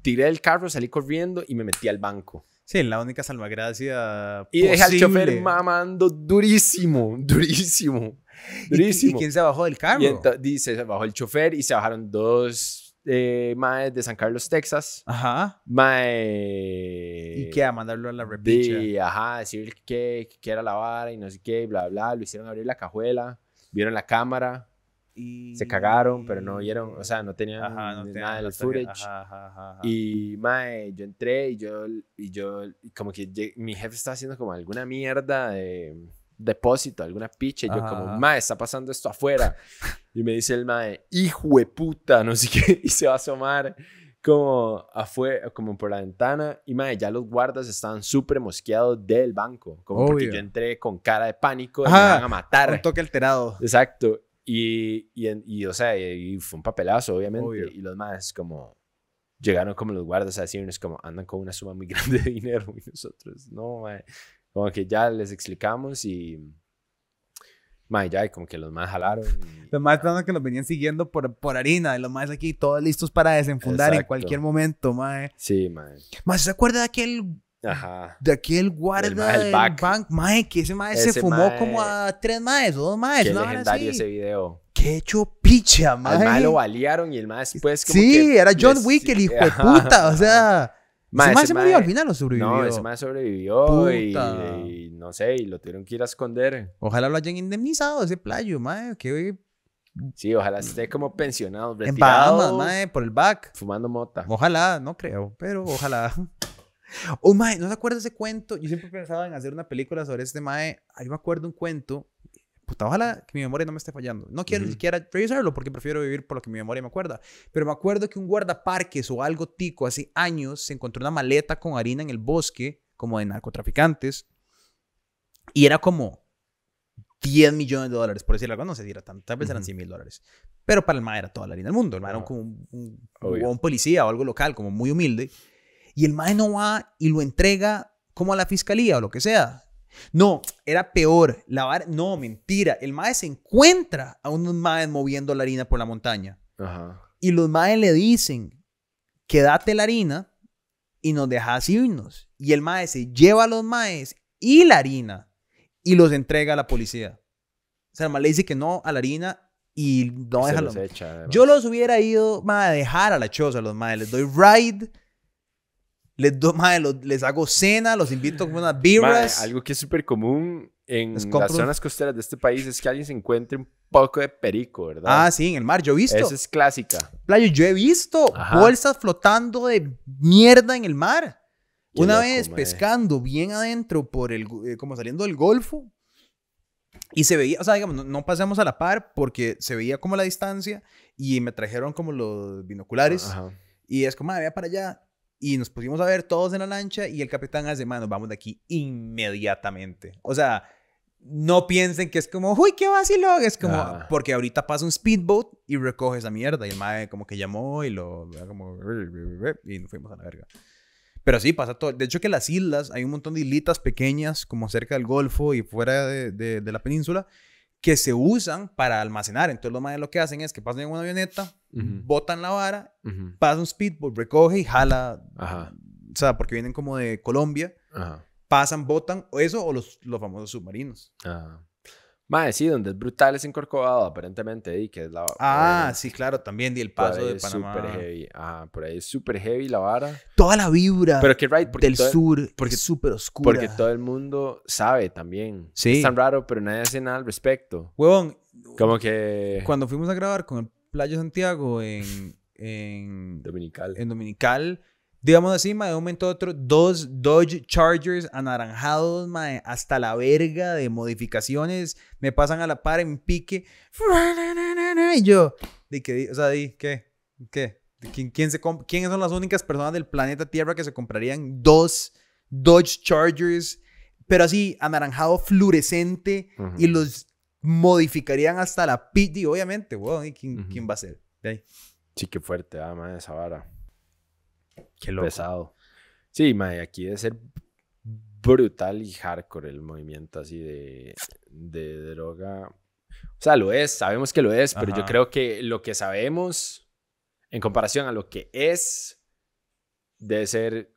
tiré del carro, salí corriendo y me metí al banco. Sí, la única salvagracia. Y dejé al chofer mamando durísimo, durísimo, ¿Y- durísimo. ¿Y, quién se bajó del carro? Y dice, se bajó el chofer y se bajaron dos eh, maes de San Carlos, Texas. Ajá. Mae. ¿Y qué? A mandarlo a la repicha. De, ajá, decir que, que era la vara y no sé qué, bla, bla. Lo hicieron abrir la cajuela, vieron la cámara, Y... se cagaron, pero no vieron, o sea, no tenían Ajá, no nada del la tarjeta. footage. Ajá, ajá. Y, mae, yo entré y yo, y yo, como que mi jefe estaba haciendo como alguna mierda de depósito, alguna picha. Y yo como, mae, está pasando esto afuera. y me dice el mae, hijo de puta, no sé qué. Y se va a asomar como afuera, como por la ventana. Y, mae, ya los guardas estaban súper mosqueados del banco. Como porque Obvio. yo entré con cara de pánico, de me van a matar. Un toque alterado. Exacto. Y, y, y, o sea, y, fue un papelazo, obviamente. Obvio. Y los más como llegaron como los guardas a decirnos como andan con una suma muy grande de dinero y nosotros, no, mae. Como que ya les explicamos y, mae, ya, y como que los más jalaron. y- Los más que nos venían siguiendo por, por harina. Y los más aquí todos listos para desenfundar en cualquier momento, mae. Sí, mae. Más, ¿se acuerda de aquel, Ajá. de aquel guarda mae del back. bank? Mae, que ese mae se fumó mae- como a tres maes o dos maes. Qué vara legendario ese video. Qué hecho picha, mae. Al mae lo balearon y el mae después como sí, que era John Wick, el hijo de puta. O sea, Mae, ese mae se murió al final o sobrevivió. No, ese mae sobrevivió y, no sé, y lo tuvieron que ir a esconder. Ojalá lo hayan indemnizado ese playo, mae. Que Sí, ojalá esté como pensionado, en retirado, Bahamas, mae, por el back. fumando mota. Ojalá, no creo, pero ojalá. Oh, mae, ¿no se acuerda ese cuento? Yo siempre pensaba en hacer una película sobre este mae. Ahí me acuerdo un cuento. Puta, ojalá que mi memoria no me esté fallando. No quiero ni Ujú. siquiera revisarlo porque prefiero vivir por lo que mi memoria me acuerda. Pero me acuerdo que un guardaparques o algo tico hace años se encontró una maleta con harina en el bosque, como de narcotraficantes. Y era como 10 millones de dólares, por decirlo algo. No sé si era tanto, tal vez eran Ujú. 100 mil dólares. Pero para el mae era toda la harina del mundo. El mae era como un, un- un policía o algo local, como muy humilde. Y el mae no va y lo entrega como a la fiscalía o lo que sea. No, era peor. La no, mentira. El mae se encuentra a unos maes moviendo la harina por la montaña. Ajá. Y los maes le dicen, quédate la harina y nos dejas irnos. Y el mae se lleva a los maes y la harina y los entrega a la policía. O sea, el mae le dice que no a la harina y no deja los echa. Yo los hubiera ido mae, a dejar a la choza a los maes. Les doy ride. Les, doy, mae, los- les hago cena, los invito a unas birras. algo que es súper común en Les las compro- zonas costeras de este país es que alguien se encuentre un poco de perico, ¿verdad? Ah, sí, en el mar. Yo he visto. Esa es clásica. Playo, yo he visto Ajá. bolsas flotando de mierda en el mar. Qué Una loco, vez pescando bien adentro por el, eh, como saliendo del golfo, Y se veía, o sea, digamos, no, no pasamos a la par porque se veía como la distancia y me trajeron como los binoculares. Ajá. Y es como, ah, vea para allá. Y nos pusimos a ver todos en la lancha y el capitán hace, mano, vamos de aquí inmediatamente. O sea, no piensen que es como, uy, qué vacilón. Es como, Ah. porque ahorita pasa un speedboat y recoge esa mierda. Y el mae como que llamó y lo, como, y nos fuimos a la verga. Pero sí, pasa todo. De hecho, que las islas, hay un montón de islitas pequeñas, como cerca del Golfo y fuera de, de- de la península, que se usan para almacenar. Entonces, los lo que hacen es que pasan en una avioneta, botan la vara Ujú. pasa un speedboat, recoge y jala. Ajá. O sea, porque vienen como de Colombia, Ajá. pasan, botan, o eso, o los, los famosos submarinos. Ajá. Mae, sí, donde es brutal es en Corcovado, aparentemente, y que es la... Ah, sí, claro, también. Y el paso de es Panamá. súper heavy. Ajá, por ahí es súper heavy la vara. Toda la vibra Pero que right, porque del todo- sur porque- es súper oscura. Porque todo el mundo sabe también. Sí. Es tan raro, pero nadie hace nada al respecto. Huevón, Como que... cuando fuimos a grabar con el Playa Santiago en, en, Dominical. en Dominical, digamos así, mae, de un momento a otro, dos Dodge Chargers anaranjados, mae, hasta la verga de modificaciones, me pasan a la par en pique. Y yo, di que, o sea, di, ¿qué? ¿Qué? ¿Quién, quién se ¿Quiénes son las únicas personas del planeta Tierra que se comprarían dos Dodge Chargers, pero así, anaranjado fluorescente, y los modificarían hasta la pit? Y obviamente, ¿y quién, quién va a ser? De ahí. Sí, qué fuerte, ah, mae, esa vara. Qué Pesado. Sí, mae, aquí debe ser brutal y hardcore el movimiento así de, de droga. O sea, lo es, sabemos que lo es, pero yo creo que lo que sabemos en comparación a lo que es, debe ser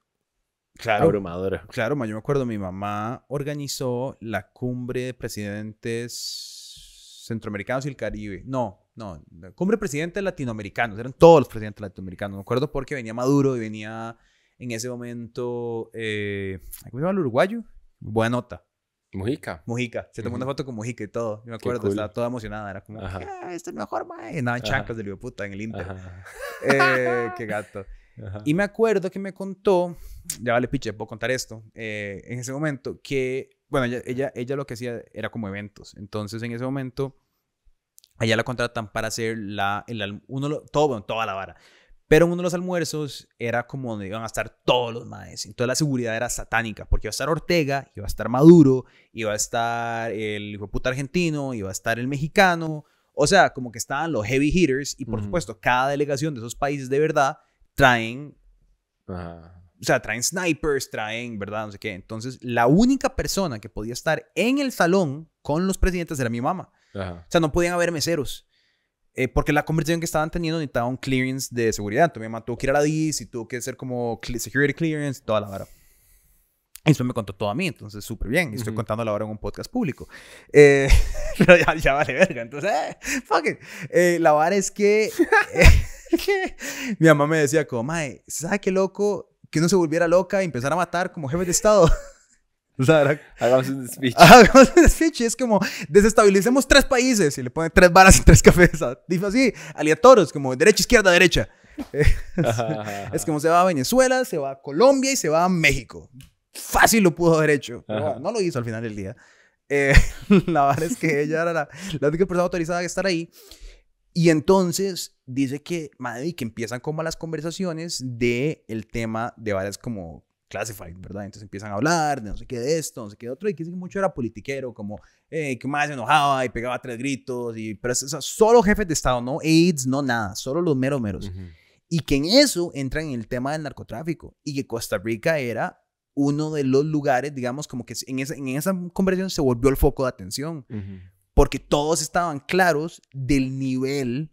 Claro. abrumador. Claro, ma, yo me acuerdo, mi mamá organizó la cumbre de presidentes centroamericanos y el Caribe. No, no, la cumbre de presidentes latinoamericanos, eran todos los presidentes latinoamericanos. Me acuerdo porque venía Maduro y venía en ese momento, eh, ¿cómo se llama el uruguayo? Buena nota. Mujica. Mujica, se tomó una Ujú. foto con Mujica y todo. Yo me acuerdo, cool. estaba toda emocionada. Era como. "Ah, este es el mejor, mae. Nada, Ajá. chanclas del puta en el Inter. Eh, qué gato. Ajá. Y me acuerdo que me contó, ya vale piche, puedo contar esto, eh, en ese momento que, bueno, ella, ella, ella lo que hacía era como eventos. Entonces, en ese momento, a ella la contratan para hacer la, el, uno, todo, bueno, toda la vara. Pero en uno de los almuerzos era como donde iban a estar todos los maes. Entonces la seguridad era satánica, porque iba a estar Ortega, iba a estar Maduro, iba a estar el hijo puta argentino, iba a estar el mexicano. O sea, como que estaban los heavy hitters y por Ujú. supuesto, cada delegación de esos países de verdad traen Ajá. o sea, traen snipers, traen, ¿verdad? No sé qué. Entonces, la única persona que podía estar en el salón con los presidentes era mi mamá. Ajá. O sea, no podían haber meseros. Eh, porque la conversación que estaban teniendo necesitaba un clearance de seguridad. Entonces, mi mamá tuvo que ir a la DIS y tuvo que hacer como security clearance y toda la vara. Y eso me contó todo a mí, entonces súper bien. Y estoy Ujú. contándolo ahora en un podcast público. Eh, pero ya, ya vale verga. Entonces, eh, fuck it. Eh, la vara es que, que mi mamá me decía como, mae, ¿sabes qué loco? Que uno se volviera loca y empezara a matar como jefe de Estado. O sea, era, Hagamos un speech. hagamos un speech y es como, desestabilicemos tres países y le ponen tres balas y tres cabezas. Dice así, aleatorios, como derecha, izquierda, derecha. Ajá, ajá, Es como se va a Venezuela, se va a Colombia y se va a México. Fácil lo pudo haber hecho. Pero no lo hizo al final del día. Eh, la verdad es que ella era la, la única persona autorizada a estar ahí. Y entonces dice que, madre, que empiezan como las conversaciones de el tema de varias como classified, ¿verdad? Entonces empiezan a hablar de no sé qué de esto, no sé qué de otro, y que mucho era politiquero, como eh, que más se enojaba y pegaba tres gritos, y, pero o sea, solo jefes de Estado, no AIDS, no nada, solo los meros meros Ujú. y que en eso entran en el tema del narcotráfico y que Costa Rica era uno de los lugares, digamos, como que en esa, en esa conversación se volvió el foco de atención, porque todos estaban claros del nivel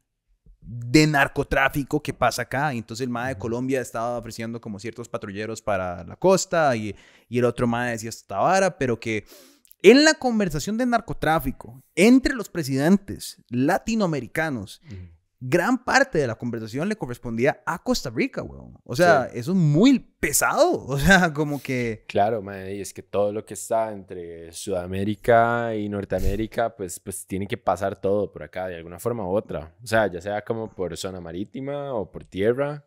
de narcotráfico que pasa acá. Y entonces el MAE de. Colombia estaba ofreciendo como ciertos patrulleros para la costa y, y el otro MAE decía esta vara, pero que en la conversación de narcotráfico entre los presidentes latinoamericanos. Gran parte de la conversación le correspondía a Costa Rica, weón. O sea, Sí. eso es muy pesado. O sea, como que... Claro, mae, y es que todo lo que está entre Sudamérica y Norteamérica, pues, pues tiene que pasar todo por acá de alguna forma u otra. O sea, ya sea como por zona marítima o por tierra,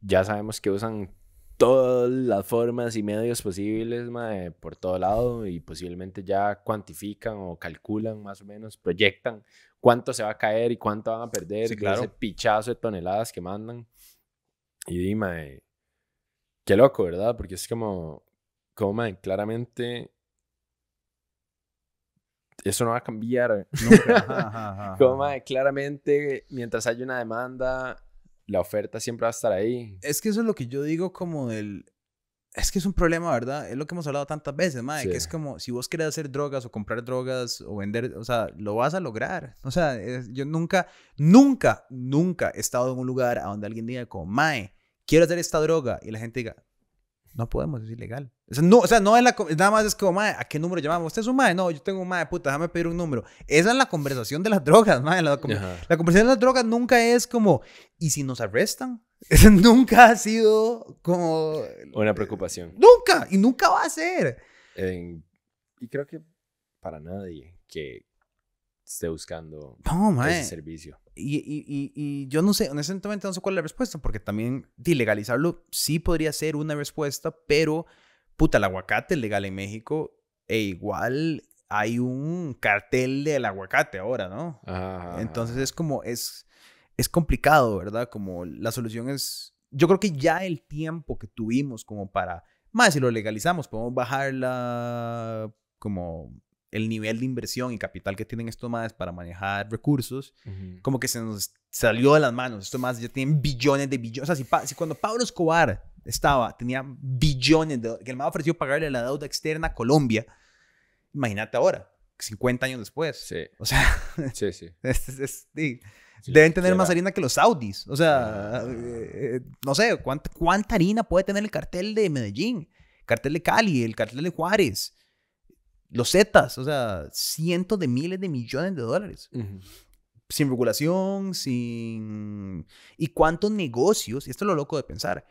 ya sabemos que usan todas las formas y medios posibles, mae, por todo lado y posiblemente ya cuantifican o calculan más o menos, proyectan cuánto se va a caer y cuánto van a perder Sí, claro. ese pichazo de toneladas que mandan. Y dime, qué loco, ¿verdad? Porque es como, como mae, claramente eso no va a cambiar. Nunca. Ajá, ajá, ajá, Como, mae, claramente mientras haya una demanda, la oferta siempre va a estar ahí. Es que eso es lo que yo digo como del... Es que es un problema, ¿verdad? Es lo que hemos hablado tantas veces, madre, Sí. que es como si vos querés hacer drogas o comprar drogas o vender, o sea, lo vas a lograr. O sea, es- yo nunca, nunca, nunca he estado en un lugar a donde alguien diga como, mae, quiero hacer esta droga y la gente diga, no podemos, es ilegal. O sea, no, o sea, no es la, nada más es como, mae, ¿a qué número llamamos? ¿Usted es un mae? No, yo tengo un mae, puta, déjame pedir un número. Esa es la conversación de las drogas, mae. La, Ajá. la conversación de las drogas nunca es como, ¿y si nos arrestan? Eso nunca ha sido como... Una preocupación. Nunca, y nunca va a ser. En- y creo que para nadie que esté buscando No, ese servicio. Y, y, y, y yo no sé, honestamente no sé cuál es la respuesta, porque también legalizarlo sí podría ser una respuesta, pero puta, el aguacate es legal en México e igual hay un cartel del aguacate ahora, ¿no? Ajá, Entonces es como, es, es complicado, ¿verdad? Como la solución es, yo creo que ya el tiempo que tuvimos como para, más si lo legalizamos, podemos bajar la, como el nivel de inversión y capital que tienen estos más para manejar recursos, como que se nos salió de las manos. Estos más ya tienen billones de billones. O sea, si, pa- si cuando Pablo Escobar estaba, tenía billones de que el más ofreció pagarle la deuda externa a Colombia, imagínate ahora, 50 años después. Sí, O sea, sí, sí. es- es- es- sí. Deben tener más harina que los saudis. O sea, Ah. eh, eh, no sé, ¿cuánta, ¿cuánta harina puede tener el cartel de Medellín? El cartel de Cali, el cartel de Juárez, los Zetas, o sea, cientos de miles de millones de dólares. Sin regulación, sin... ¿Y cuántos negocios? Y esto es lo loco de pensar.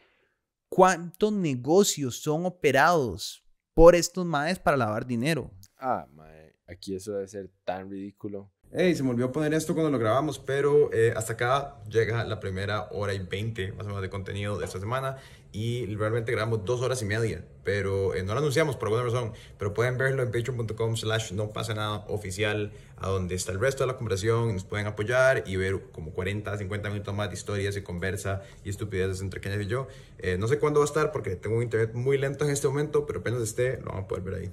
¿Cuántos negocios son operados por estos maes para lavar dinero? Ah, mae, aquí eso debe ser tan ridículo. Hey, se me olvidó poner esto cuando lo grabamos, pero eh, hasta acá llega la primera hora y 20 más o menos de contenido de esta semana y realmente grabamos dos horas y media, pero eh, no lo anunciamos por alguna razón, pero pueden verlo en patreon.com slash no pasa nada oficial, a donde está el resto de la conversación, nos pueden apoyar y ver como 40, 50 minutos más de historias y conversa y estupideces entre Kenneth y yo. Eh, no sé cuándo va a estar porque tengo un internet muy lento en este momento, pero apenas esté, lo van a poder ver ahí.